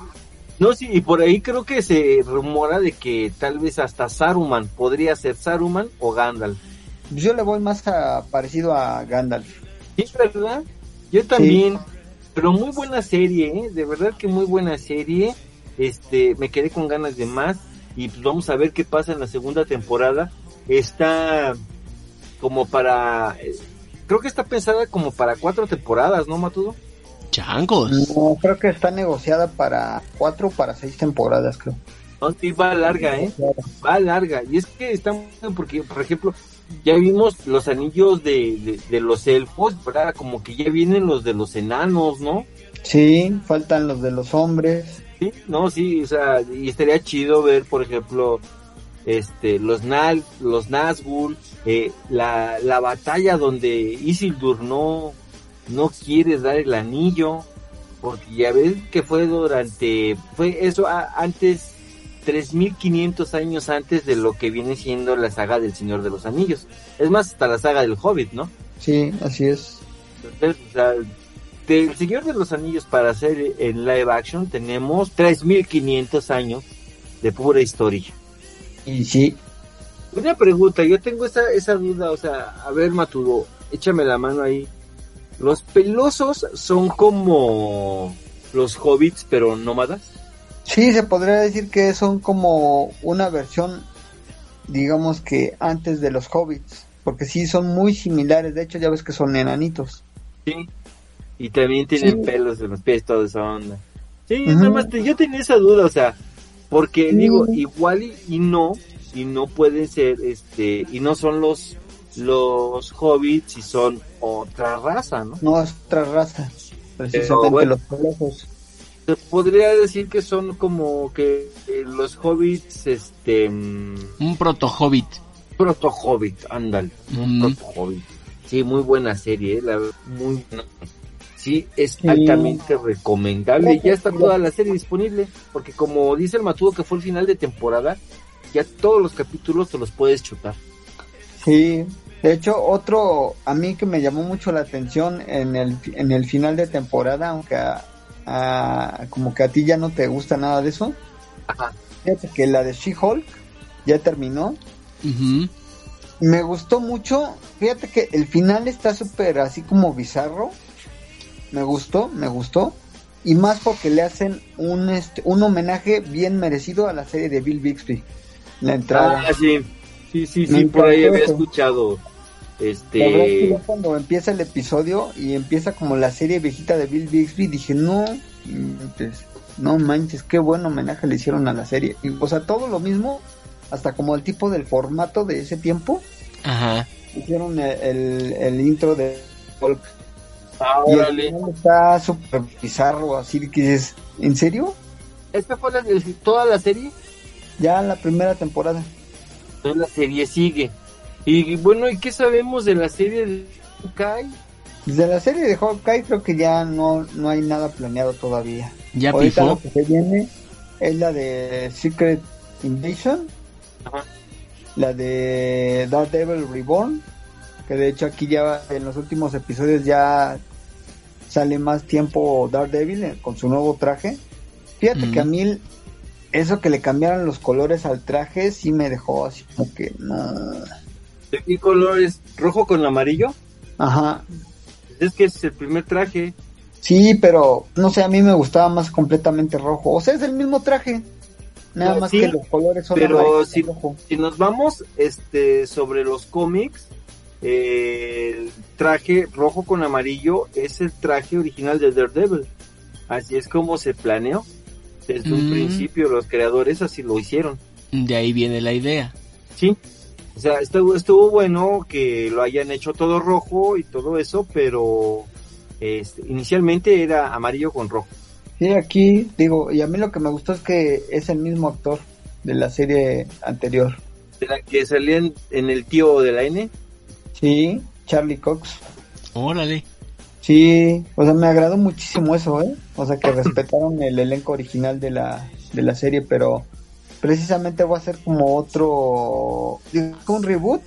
No, sí, y por ahí creo que se rumora de que tal vez hasta Saruman podría ser Saruman o Gandalf.
Yo le voy más a, parecido a Gandalf.
Sí, ¿verdad? Yo también. Pero muy buena serie, ¿eh? De verdad que muy buena serie. Este, me quedé con ganas de más. Y pues vamos a ver qué pasa en la segunda temporada. Está como para... eh, Creo que está pensada como para cuatro temporadas, ¿no, Matudo?
Changos.
No, creo que está negociada para cuatro o para seis temporadas, creo.
No, sí, va larga, ¿eh? Va larga. Y es que está muy bien porque, por ejemplo, ya vimos los anillos de, de, de los elfos, ¿verdad? Como que ya vienen los de los enanos, ¿no?
Sí, faltan los de los hombres.
Sí, no, sí, o sea, y estaría chido ver, por ejemplo, este, los Nal, los Nazgûl, eh, la, la batalla donde Isildur no, no quiere dar el anillo, porque ya ves que fue durante, fue eso a- antes, 3500 años antes de lo que viene siendo la saga del Señor de los Anillos. Es más, hasta la saga del Hobbit, ¿no?
Sí, así es.
Entonces, o sea, del Señor de los Anillos para hacer en live action tenemos 3500 años de pura historia.
Y sí,
Una pregunta, yo tengo esa, esa duda, o sea, a ver Matudo, échame la mano ahí. Los pelosos son como los hobbits, pero nómadas.
sí, se podría decir que son como una versión, digamos que antes de los hobbits, porque sí son muy similares. De hecho, ya ves que son enanitos.
Sí. Y también tienen
Sí.
pelos en los pies, toda esa onda. Sí, nada más te- yo tenía esa duda, o sea, porque digo, igual y, y no, y no pueden ser, este, y no son los, los hobbits y son otra raza, ¿no?
No es otra raza, precisamente
bueno.
los pelosos.
Se podría decir que son como que eh, los hobbits, este, mm,
Un proto hobbit.
proto hobbit, ándale, un
Ujú.
proto hobbit. Sí, muy buena serie, eh, la verdad, muy buena. Sí, es
Sí.
altamente recomendable. Ya está toda la serie disponible, porque como dice el Matudo que fue el final de temporada, ya todos los capítulos te los puedes chutar.
Sí, de hecho, otro a mí que me llamó mucho la atención en el, en el final de temporada, aunque a- a- como que a ti ya no te gusta nada de eso,
Ajá.
fíjate que la de She-Hulk ya terminó. Me gustó mucho, fíjate que el final está súper así como bizarro. Me gustó, me gustó. Y más porque le hacen un, este, un homenaje bien merecido a la serie de Bill Bixby. La entrada.
Ah, sí, sí, sí, sí, por ahí había
eso.
Escuchado.
La verdad es que
Este,
ya cuando empieza el episodio y empieza como la serie viejita de Bill Bixby, dije, no, no manches, qué buen homenaje le hicieron a la serie. Y, o sea, todo lo mismo, hasta como el tipo del formato de ese tiempo,
Ajá.
hicieron el, el- el intro de Hulk.
ah,
Y el está súper bizarro, así que dices, ¿en serio?
Esta fue la de toda la serie.
Ya la primera temporada.
Entonces la serie sigue. Y bueno, ¿y qué sabemos de la serie de Kai?
De la serie de Hawkeye creo que ya no, no hay nada planeado todavía.
Ya
Ahorita
pifó.
lo que se viene es la de Secret Invasion,
Ajá.
la de Daredevil Reborn, que de hecho aquí ya en los últimos episodios ya sale más tiempo Daredevil eh, con su nuevo traje. Fíjate que a mí eso que le cambiaron los colores al traje sí me dejó así como que no.
¿De qué color es? ¿Rojo con amarillo?
Ajá.
Es que es el primer traje.
Sí, pero no sé, a mí me gustaba más completamente rojo. O sea, es el mismo traje. Nada
Ah,
más
sí,
que los colores son
pero sí-
rojo.
Si nos vamos este sobre los cómics, eh, el traje rojo con amarillo es el traje original de Daredevil. Así es como se planeó. Desde un
Mm.
principio los creadores así lo hicieron.
De ahí viene la idea.
Sí. O sea, estuvo, estuvo bueno que lo hayan hecho todo rojo y todo eso, pero este, inicialmente era amarillo con rojo.
Sí, aquí digo, y a mí lo que me gustó es que es el mismo actor de la serie anterior.
De la que salían en el tío de la N.
Sí, Charlie Cox.
Órale.
Sí, o sea, me agradó muchísimo eso, ¿eh? O sea, que respetaron el elenco original de la, de la serie, pero precisamente va a ser como otro, un reboot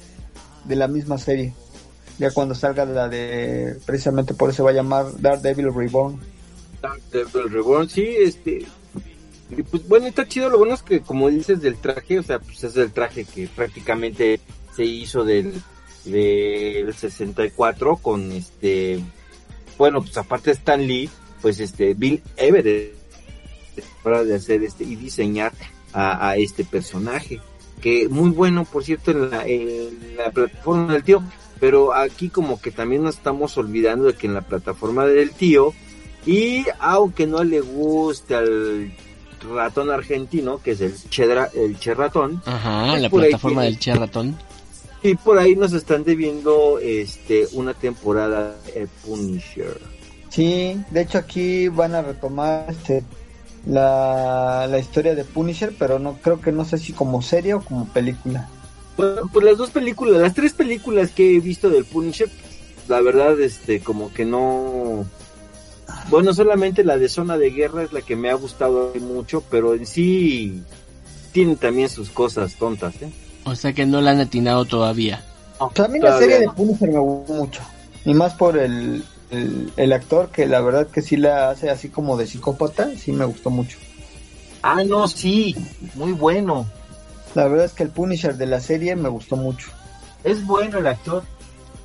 de la misma serie. Ya cuando salga la de, precisamente por eso va a llamar Daredevil Reborn.
Daredevil Reborn, sí, este. y pues bueno, está chido. Lo bueno es que, como dices, del traje, o sea, pues es el traje que prácticamente se hizo del, del 64 con este. Bueno, pues aparte de Stan Lee, pues este, Bill Everett, para de hacer este y diseñar a, a este personaje. Que muy bueno, por cierto, en la, en la plataforma del tío. Pero aquí como que también nos estamos olvidando de que en la plataforma del tío y aunque no le guste al ratón argentino, que es el chedra, el cherratón,
Ajá,
Pues
la plataforma del Cherratón.
y por ahí nos están debiendo este una temporada de Punisher.
Sí, de hecho aquí van a retomar este, la, la historia de Punisher, pero no creo que no sé si como serie o como película.
Bueno, pues las dos películas, las tres películas que he visto del Punisher, la verdad, este, como que no... Bueno, solamente la de Zona de Guerra es la que me ha gustado mucho, pero en sí tiene también sus cosas tontas, ¿eh?
O sea que no la han atinado todavía.
O sea, a mí la serie de
no.
Punisher me gustó mucho. Y más por el, el, el actor que la verdad que sí la hace así como de psicópata, sí me gustó mucho.
Ah, no, sí, muy bueno.
La verdad es que el Punisher de la serie me gustó mucho.
Es bueno el actor.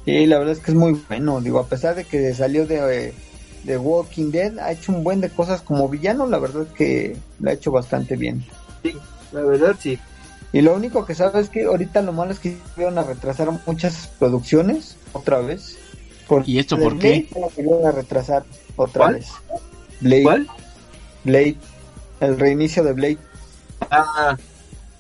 Y la verdad es que es muy bueno. Digo, a pesar de que salió de, de Walking Dead, ha hecho un buen de cosas como villano. La verdad es que la ha hecho bastante bien.
Sí, la verdad sí.
Y lo único que sabes es que ahorita lo malo es que iban a retrasar muchas producciones otra vez. Por
¿Y esto por qué?
Blade La querían a retrasar otra
¿Cuál?
vez. Blade,
¿Cuál?
Blade, el reinicio de Blade.
Ah,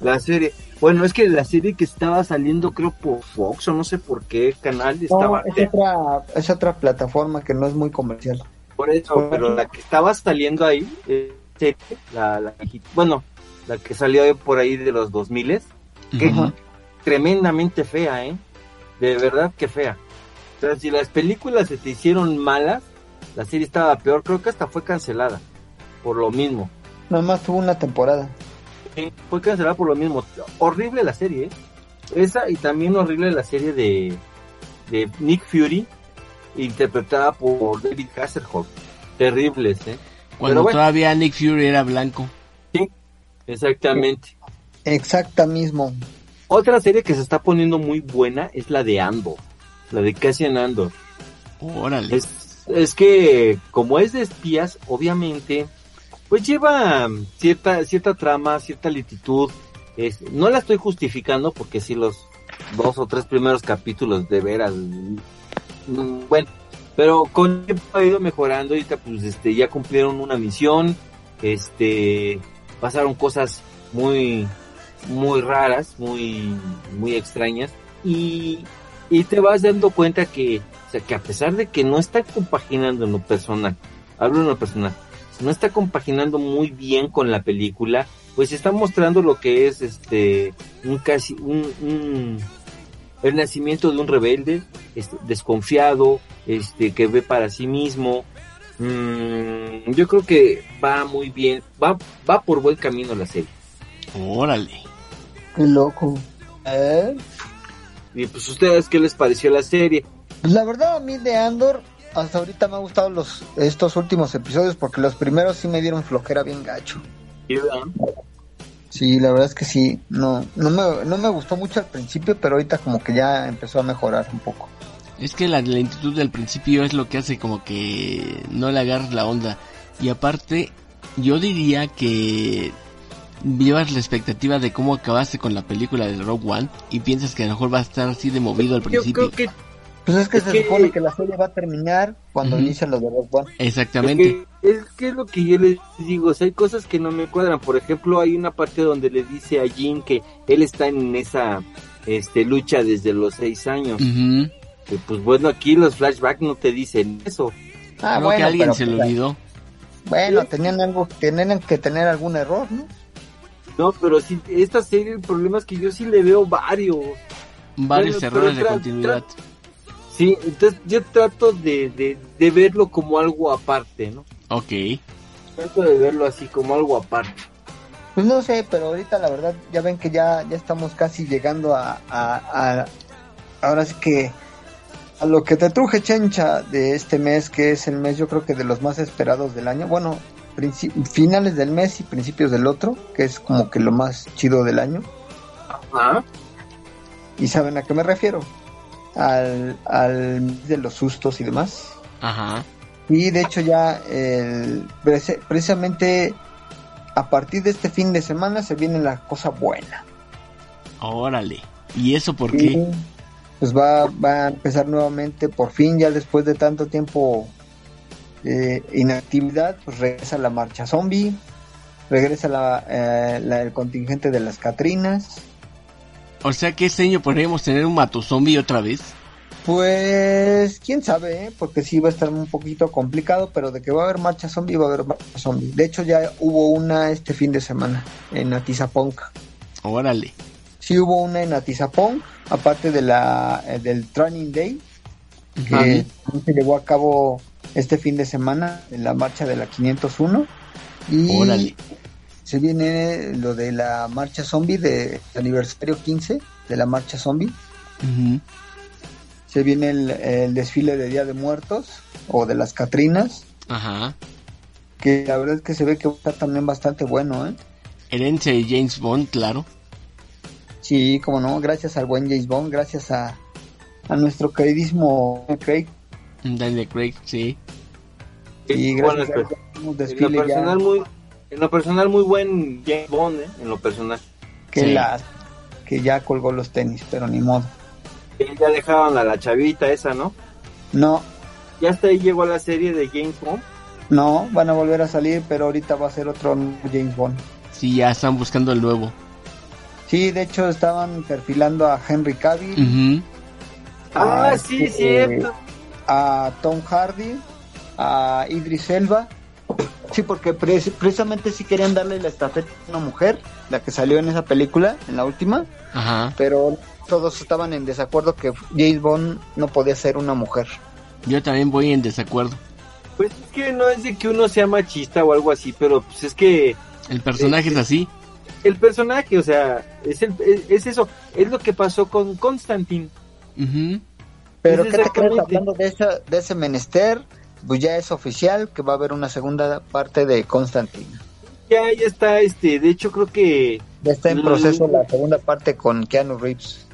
la serie. Bueno, es que la serie que estaba saliendo creo por Fox o no sé por qué canal
No,
estaba
es otra, es otra plataforma que no es muy comercial.
por eso, pero la que estaba saliendo ahí, eh, serie, la, la bueno, la que salió por ahí de los 2000 ¿Qué?
Ujú.
tremendamente fea, ¿eh? De verdad que fea. O sea, si las películas se te hicieron malas, la serie estaba peor, creo que hasta fue cancelada por lo mismo.
Nada más tuvo una temporada.
Sí, fue cancelada por lo mismo. Horrible la serie, ¿eh? Esa y también horrible la serie de, de Nick Fury, interpretada por David Hasselhoff. Terribles, ¿eh?
Cuando
bueno.
todavía Nick Fury era blanco.
Exactamente.
Exacta mismo.
Otra serie que se está poniendo muy buena es la de Andor, la de Cassian Andor.
Órale.
Es, es que como es de espías, obviamente, pues lleva mm, cierta, cierta trama, cierta lititud. Es, no la estoy justificando porque si los dos o tres primeros capítulos de veras, mm, bueno, pero con el tiempo ha ido mejorando y ahorita, pues este ya cumplieron una misión, este pasaron cosas muy muy raras, muy muy extrañas y y te vas dando cuenta que o sea, que a pesar de que no está compaginando en lo personal, hablo en lo personal, no está compaginando muy bien con la película, pues está mostrando lo que es este un casi un, un el nacimiento de un rebelde, este, desconfiado, este, que ve para sí mismo. Mm, yo creo que va muy bien, va, va por buen camino la serie.
Órale.
Qué loco. ¿Eh?
Y pues ustedes, ¿qué les pareció la serie?
Pues la verdad a mí de Andor hasta ahorita me ha gustado los estos últimos episodios porque los primeros sí me dieron flojera bien gacho. Sí, la verdad es que sí, no, no me, no me gustó mucho al principio, pero ahorita como que ya empezó a mejorar un poco.
Es que la lentitud del principio es lo que hace como que no le agarres la onda. Y aparte, yo diría que llevas la expectativa de cómo acabaste con la película de Rogue One y piensas que a lo mejor va a estar así de movido al
Yo
principio.
creo que
Pues es que
Es
se
que-
supone que la serie va a terminar cuando
Ujú.
inicia lo de Rogue One.
Exactamente.
Es que, es que es lo que yo les digo, o sea, hay cosas que no me cuadran. Por ejemplo, hay una parte donde le dice a Jin que él está en esa este, lucha desde los seis años. Y, pues bueno, aquí los flashbacks no te dicen eso.
Ah,
Creo que alguien
pero,
se le
pues,
olvidó.
Bueno, tenían algo, tenían que tener algún error, ¿no?
No, pero sí, esta serie, el problema es que yo sí le veo varios.
Varios
Bueno,
errores de continuidad.
Sí, entonces yo trato de, de, de verlo como algo aparte, ¿no?
Ok.
Trato de verlo así como algo aparte.
Pues no sé, pero ahorita la verdad ya ven que ya, ya estamos casi llegando a, a, a- ahora sí que a lo que te truje chencha de este mes, que es el mes yo creo que de los más esperados del año. Bueno, finales del mes y principios del otro, que es como que lo más chido del año.
Ajá.
¿Y saben a qué me refiero? Al, al mes de los sustos y demás.
Ajá.
Y de hecho ya el, precisamente a partir de este fin de semana se viene la cosa buena.
Órale. ¿Y eso por
Y,
qué?
Pues va, va a empezar nuevamente, por fin, ya después de tanto tiempo de inactividad, pues regresa la marcha zombie, regresa la, eh, la- el contingente de las Catrinas.
O sea que este año podríamos tener un matozombie otra vez.
Pues quién sabe, ¿eh? porque sí va a estar un poquito complicado, pero de que va a haber marcha zombie, va a haber marcha zombie. De hecho, ya hubo una este fin de semana en Atizapunk.
Órale.
Sí hubo una en Atizapunk, aparte de la eh, del Training Day, que se llevó a cabo este fin de semana en la marcha de la 501 y
Órale.
se viene lo de la marcha zombie de aniversario 15 de la marcha zombie se viene el, el desfile de Día de Muertos o de las Catrinas
Ajá.
que la verdad es que se ve que va a estar también bastante bueno ¿eh?
Herencia James Bond, claro.
sí como no gracias al buen James Bond gracias a, a nuestro queridísimo Craig
Daniel Craig, sí.
y
Bueno,
gracias a un
en lo
ya
personal muy, en lo personal muy buen James Bond, ¿eh? En lo personal.
que
Sí.
la que ya colgó los tenis pero ni modo
Ya dejaron a la chavita esa, ¿no?
no
Ya hasta ahí llegó la serie de James Bond.
No, van a volver a salir, pero ahorita va a ser otro James Bond.
Sí, ya están buscando el nuevo.
Sí, de hecho estaban perfilando a Henry Cavill.
Ah,
Ah,
sí,
este,
cierto.
A Tom Hardy, a Idris Elba. Sí, porque pre- precisamente sí querían darle la estafeta a una mujer, la que salió en esa película, en la última,
Ajá.
pero todos estaban en desacuerdo que James Bond no podía ser una mujer.
Yo también voy en desacuerdo.
Pues es que no es de que uno sea machista o algo así, pero pues es que
El personaje es así.
el personaje, o sea, es, el, es, es eso, es lo que pasó con Constantine.
Pero ¿qué te crees hablando de, esa, de ese menester? Pues ya es oficial que va a haber una segunda parte de Constantine.
Ya, ya está, este, de hecho creo que
Ya está en proceso la segunda parte con Keanu Reeves.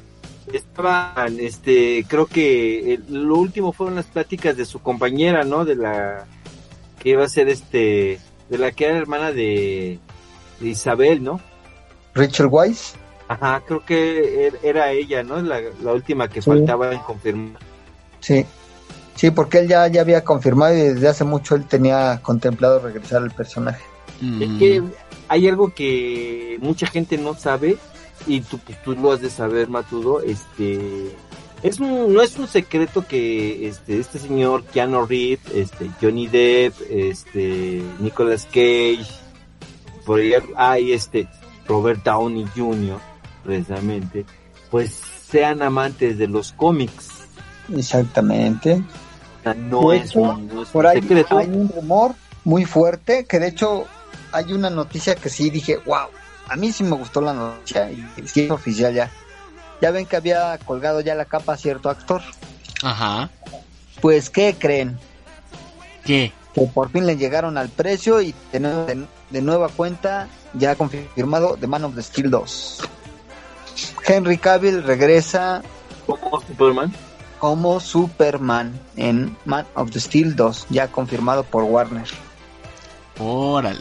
estaban, este, creo que eh, lo último fueron las pláticas de su compañera, ¿no? De la que iba a ser, este, de la que era hermana de, de Isabel, ¿no?
Rachel Weisz.
Ajá, creo que er- era ella, ¿no? La, la última que
Sí.
faltaba en confirmar.
Sí. Sí, porque él ya, ya había confirmado y desde hace mucho él tenía contemplado regresar al personaje.
Es
Mm.
que hay algo que mucha gente no sabe y tú, pues, tú lo has de saber, Matudo. Este es un, no es un secreto que este este señor Keanu Reeves, este Johnny Depp, este Nicolas Cage, por ahí hay este Robert Downey Jr. precisamente, pues sean amantes de los cómics.
Exactamente.
O sea, No
De
es un, no es un
Por ahí
secreto.
hay un rumor muy fuerte que de hecho hay una noticia que sí dije, wow, a mí sí me gustó la noticia y sí es oficial ya. Ya ven que había colgado ya la capa a cierto actor.
Ajá.
Pues, ¿qué creen?
¿Qué?
Que por fin le llegaron al precio y de, nueva- de- de nueva cuenta ya confirmado The Man of the Steel 2. Henry Cavill regresa
como Superman.
como Superman en Man of the Steel 2, ya confirmado por Warner.
Órale.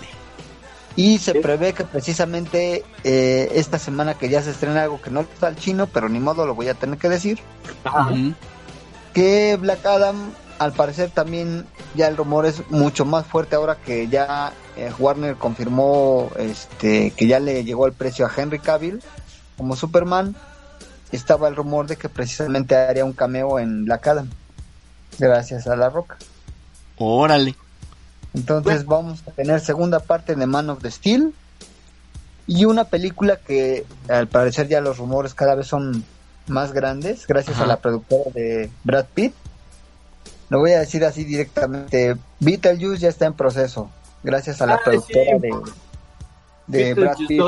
Y se
Sí.
prevé que precisamente eh, esta semana que ya se estrena algo que no está al chino, pero ni modo lo voy a tener que decir,
Ajá.
Que Black Adam al parecer también ya el rumor es mucho más fuerte ahora que ya eh, Warner confirmó este que ya le llegó el precio a Henry Cavill como Superman. Estaba el rumor de que precisamente haría un cameo en Black Adam. Gracias a La Roca.
Órale.
Entonces vamos a tener segunda parte de Man of the Steel y una película que al parecer ya los rumores cada vez son más grandes gracias
Ajá.
a la productora de Brad Pitt. Lo voy a decir así directamente, Beetlejuice ya está en proceso gracias a la
Ah,
productora
sí.
de, de Brad Pitt.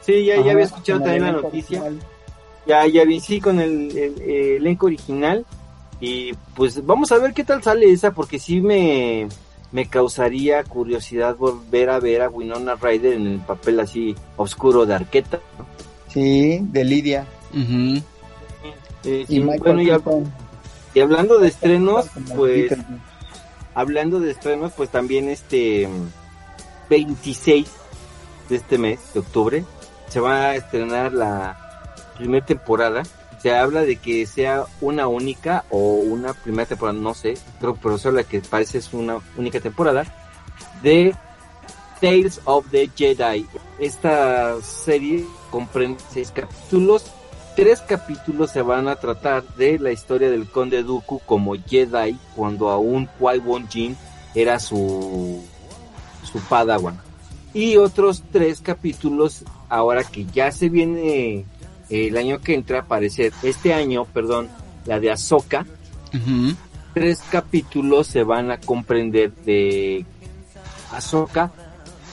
Sí, ya, ya había escuchado también la noticia.
original.
Ya, ya vi, sí, con el, el- el elenco original. Y pues vamos a ver qué tal sale esa, porque sí me, me causaría curiosidad volver a ver a Winona Ryder en el papel así oscuro de arqueta.
Sí, de Lidia.
Eh,
y
sí, bueno, hablando de estrenos, pues hablando de estrenos, pues también este 26 de este mes, de octubre, se va a estrenar la primera temporada. Se habla de que sea una única o una primera temporada, no sé, creo, pero se habla que parece es una única temporada de Tales of the Jedi. Esta serie comprende seis capítulos. Tres capítulos se van a tratar de la historia del Conde Dooku como Jedi cuando aún Qui-Gon Jinn era su su Padawan. Y otros tres capítulos ahora que ya se viene eh, el año que entra a aparecer este año, perdón, la de Ahsoka.
Ujú.
Tres capítulos se van a comprender de Ahsoka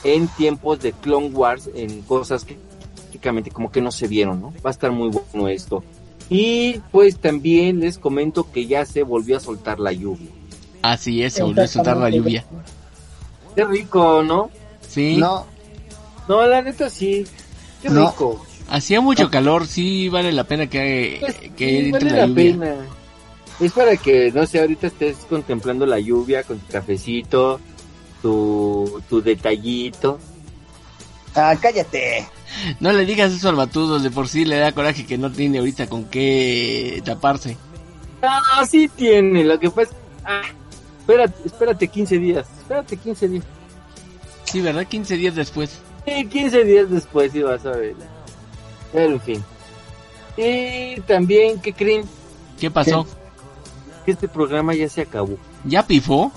en tiempos de Clone Wars, en cosas que prácticamente como que no se vieron, ¿no? Va a estar muy bueno esto. Y pues también les comento que ya se volvió a soltar la lluvia.
Así es, se volvió a soltar la lluvia.
Qué rico, ¿no?
Sí.
No,
No, la neta sí. Qué
No.
rico.
Hacía mucho calor, sí vale la pena que,
Pues,
que
sí,
entre
vale
la
la
lluvia.
pena. Es para que, no sé, ahorita estés contemplando la lluvia con tu cafecito, tu, tu detallito.
ah, cállate.
No le digas eso al batudo, de por sí le da coraje que no tiene ahorita con qué taparse.
Ah, sí tiene, lo que pasa. Ah, espérate, espérate 15 días. Espérate 15 días.
Sí, ¿verdad? 15 días después.
Sí, 15 días después sí vas a ver. Pero en fin. Y también, ¿qué creen?
¿Qué pasó?
Que este programa ya se acabó.
¿Ya pifó?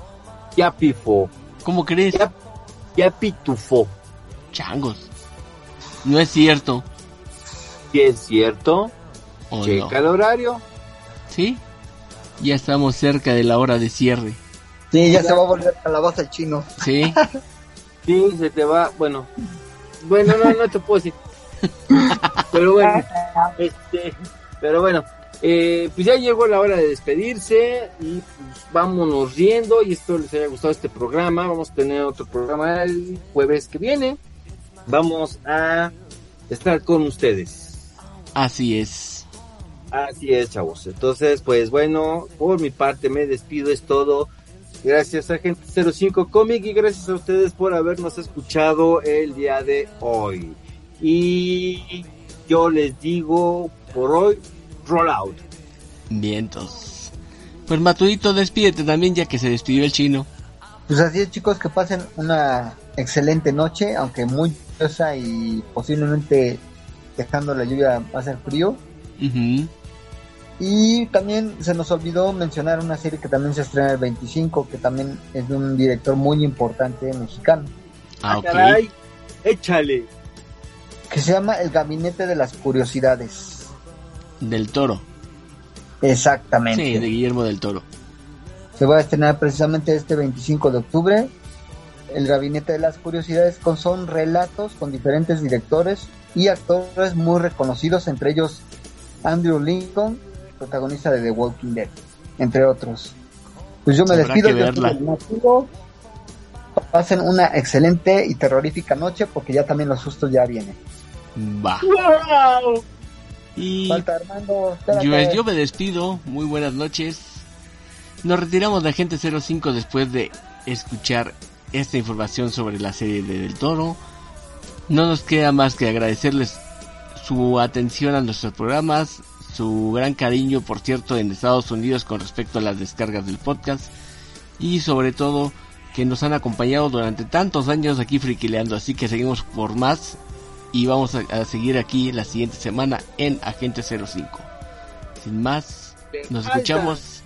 Ya pifó.
¿Cómo crees?
Ya, ya pitufó.
Changos. No es cierto.
Si es cierto,
¿O
checa
no?
el horario.
¿Sí? Ya estamos cerca de la hora de cierre.
Sí, ya se va a volver calabaza el chino.
¿Sí?
Sí, se te va, bueno, bueno, no, no te puedo decir. Pero bueno, este, pero bueno, eh, pues ya llegó la hora de despedirse y pues vámonos riendo y espero les haya gustado este programa. Vamos a tener otro programa el jueves que viene. Vamos a estar con ustedes.
Así es.
Así es, chavos. Entonces, pues bueno, por mi parte me despido, es todo. Gracias a Gente 05 Comic y gracias a ustedes por habernos escuchado el día de hoy. Y yo les digo por hoy, roll out.
Vientos. Pues Matudito, despídete también ya que se despidió el chino.
Pues así es, chicos, que pasen una excelente noche, aunque muy lluviosa y posiblemente dejando la lluvia va a ser frío.
Ujú.
Y también se nos olvidó mencionar una serie que también se estrena el 25, que también es de un director muy importante mexicano,
Ah, ok.
Caray, échale.
que se llama El Gabinete de las Curiosidades.
Del Toro.
Exactamente.
Sí, de Guillermo del Toro.
Se va a estrenar precisamente este 25 de octubre. El Gabinete de las Curiosidades con son relatos con diferentes directores y actores muy reconocidos, entre ellos Andrew Lincoln, protagonista de The Walking Dead, entre otros. Pues yo me
Habrá
despido. yo Nativo. Pasen una excelente y terrorífica noche porque ya también los sustos ya vienen.
Va. Y
Falta Armando. espérate.
yo, yo me despido. Muy buenas noches. Nos retiramos de Agente 05 después de escuchar esta información sobre la serie de Del Toro. No nos queda más que agradecerles su atención a nuestros programas, su gran cariño, por cierto, en Estados Unidos con respecto a las descargas del podcast y sobre todo que nos han acompañado durante tantos años aquí friquileando, así que seguimos por más y vamos a, a seguir aquí la siguiente semana en Agente 05. Sin más, nos escuchamos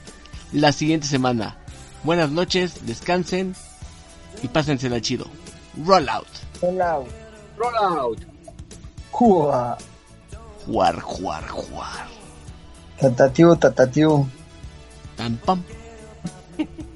la siguiente semana. Buenas noches, descansen y pásensela chido. Roll out.
Hola.
Roll out.
Jua.
Juar, juar,
Tatatiu, tatatiu.
Tan pam.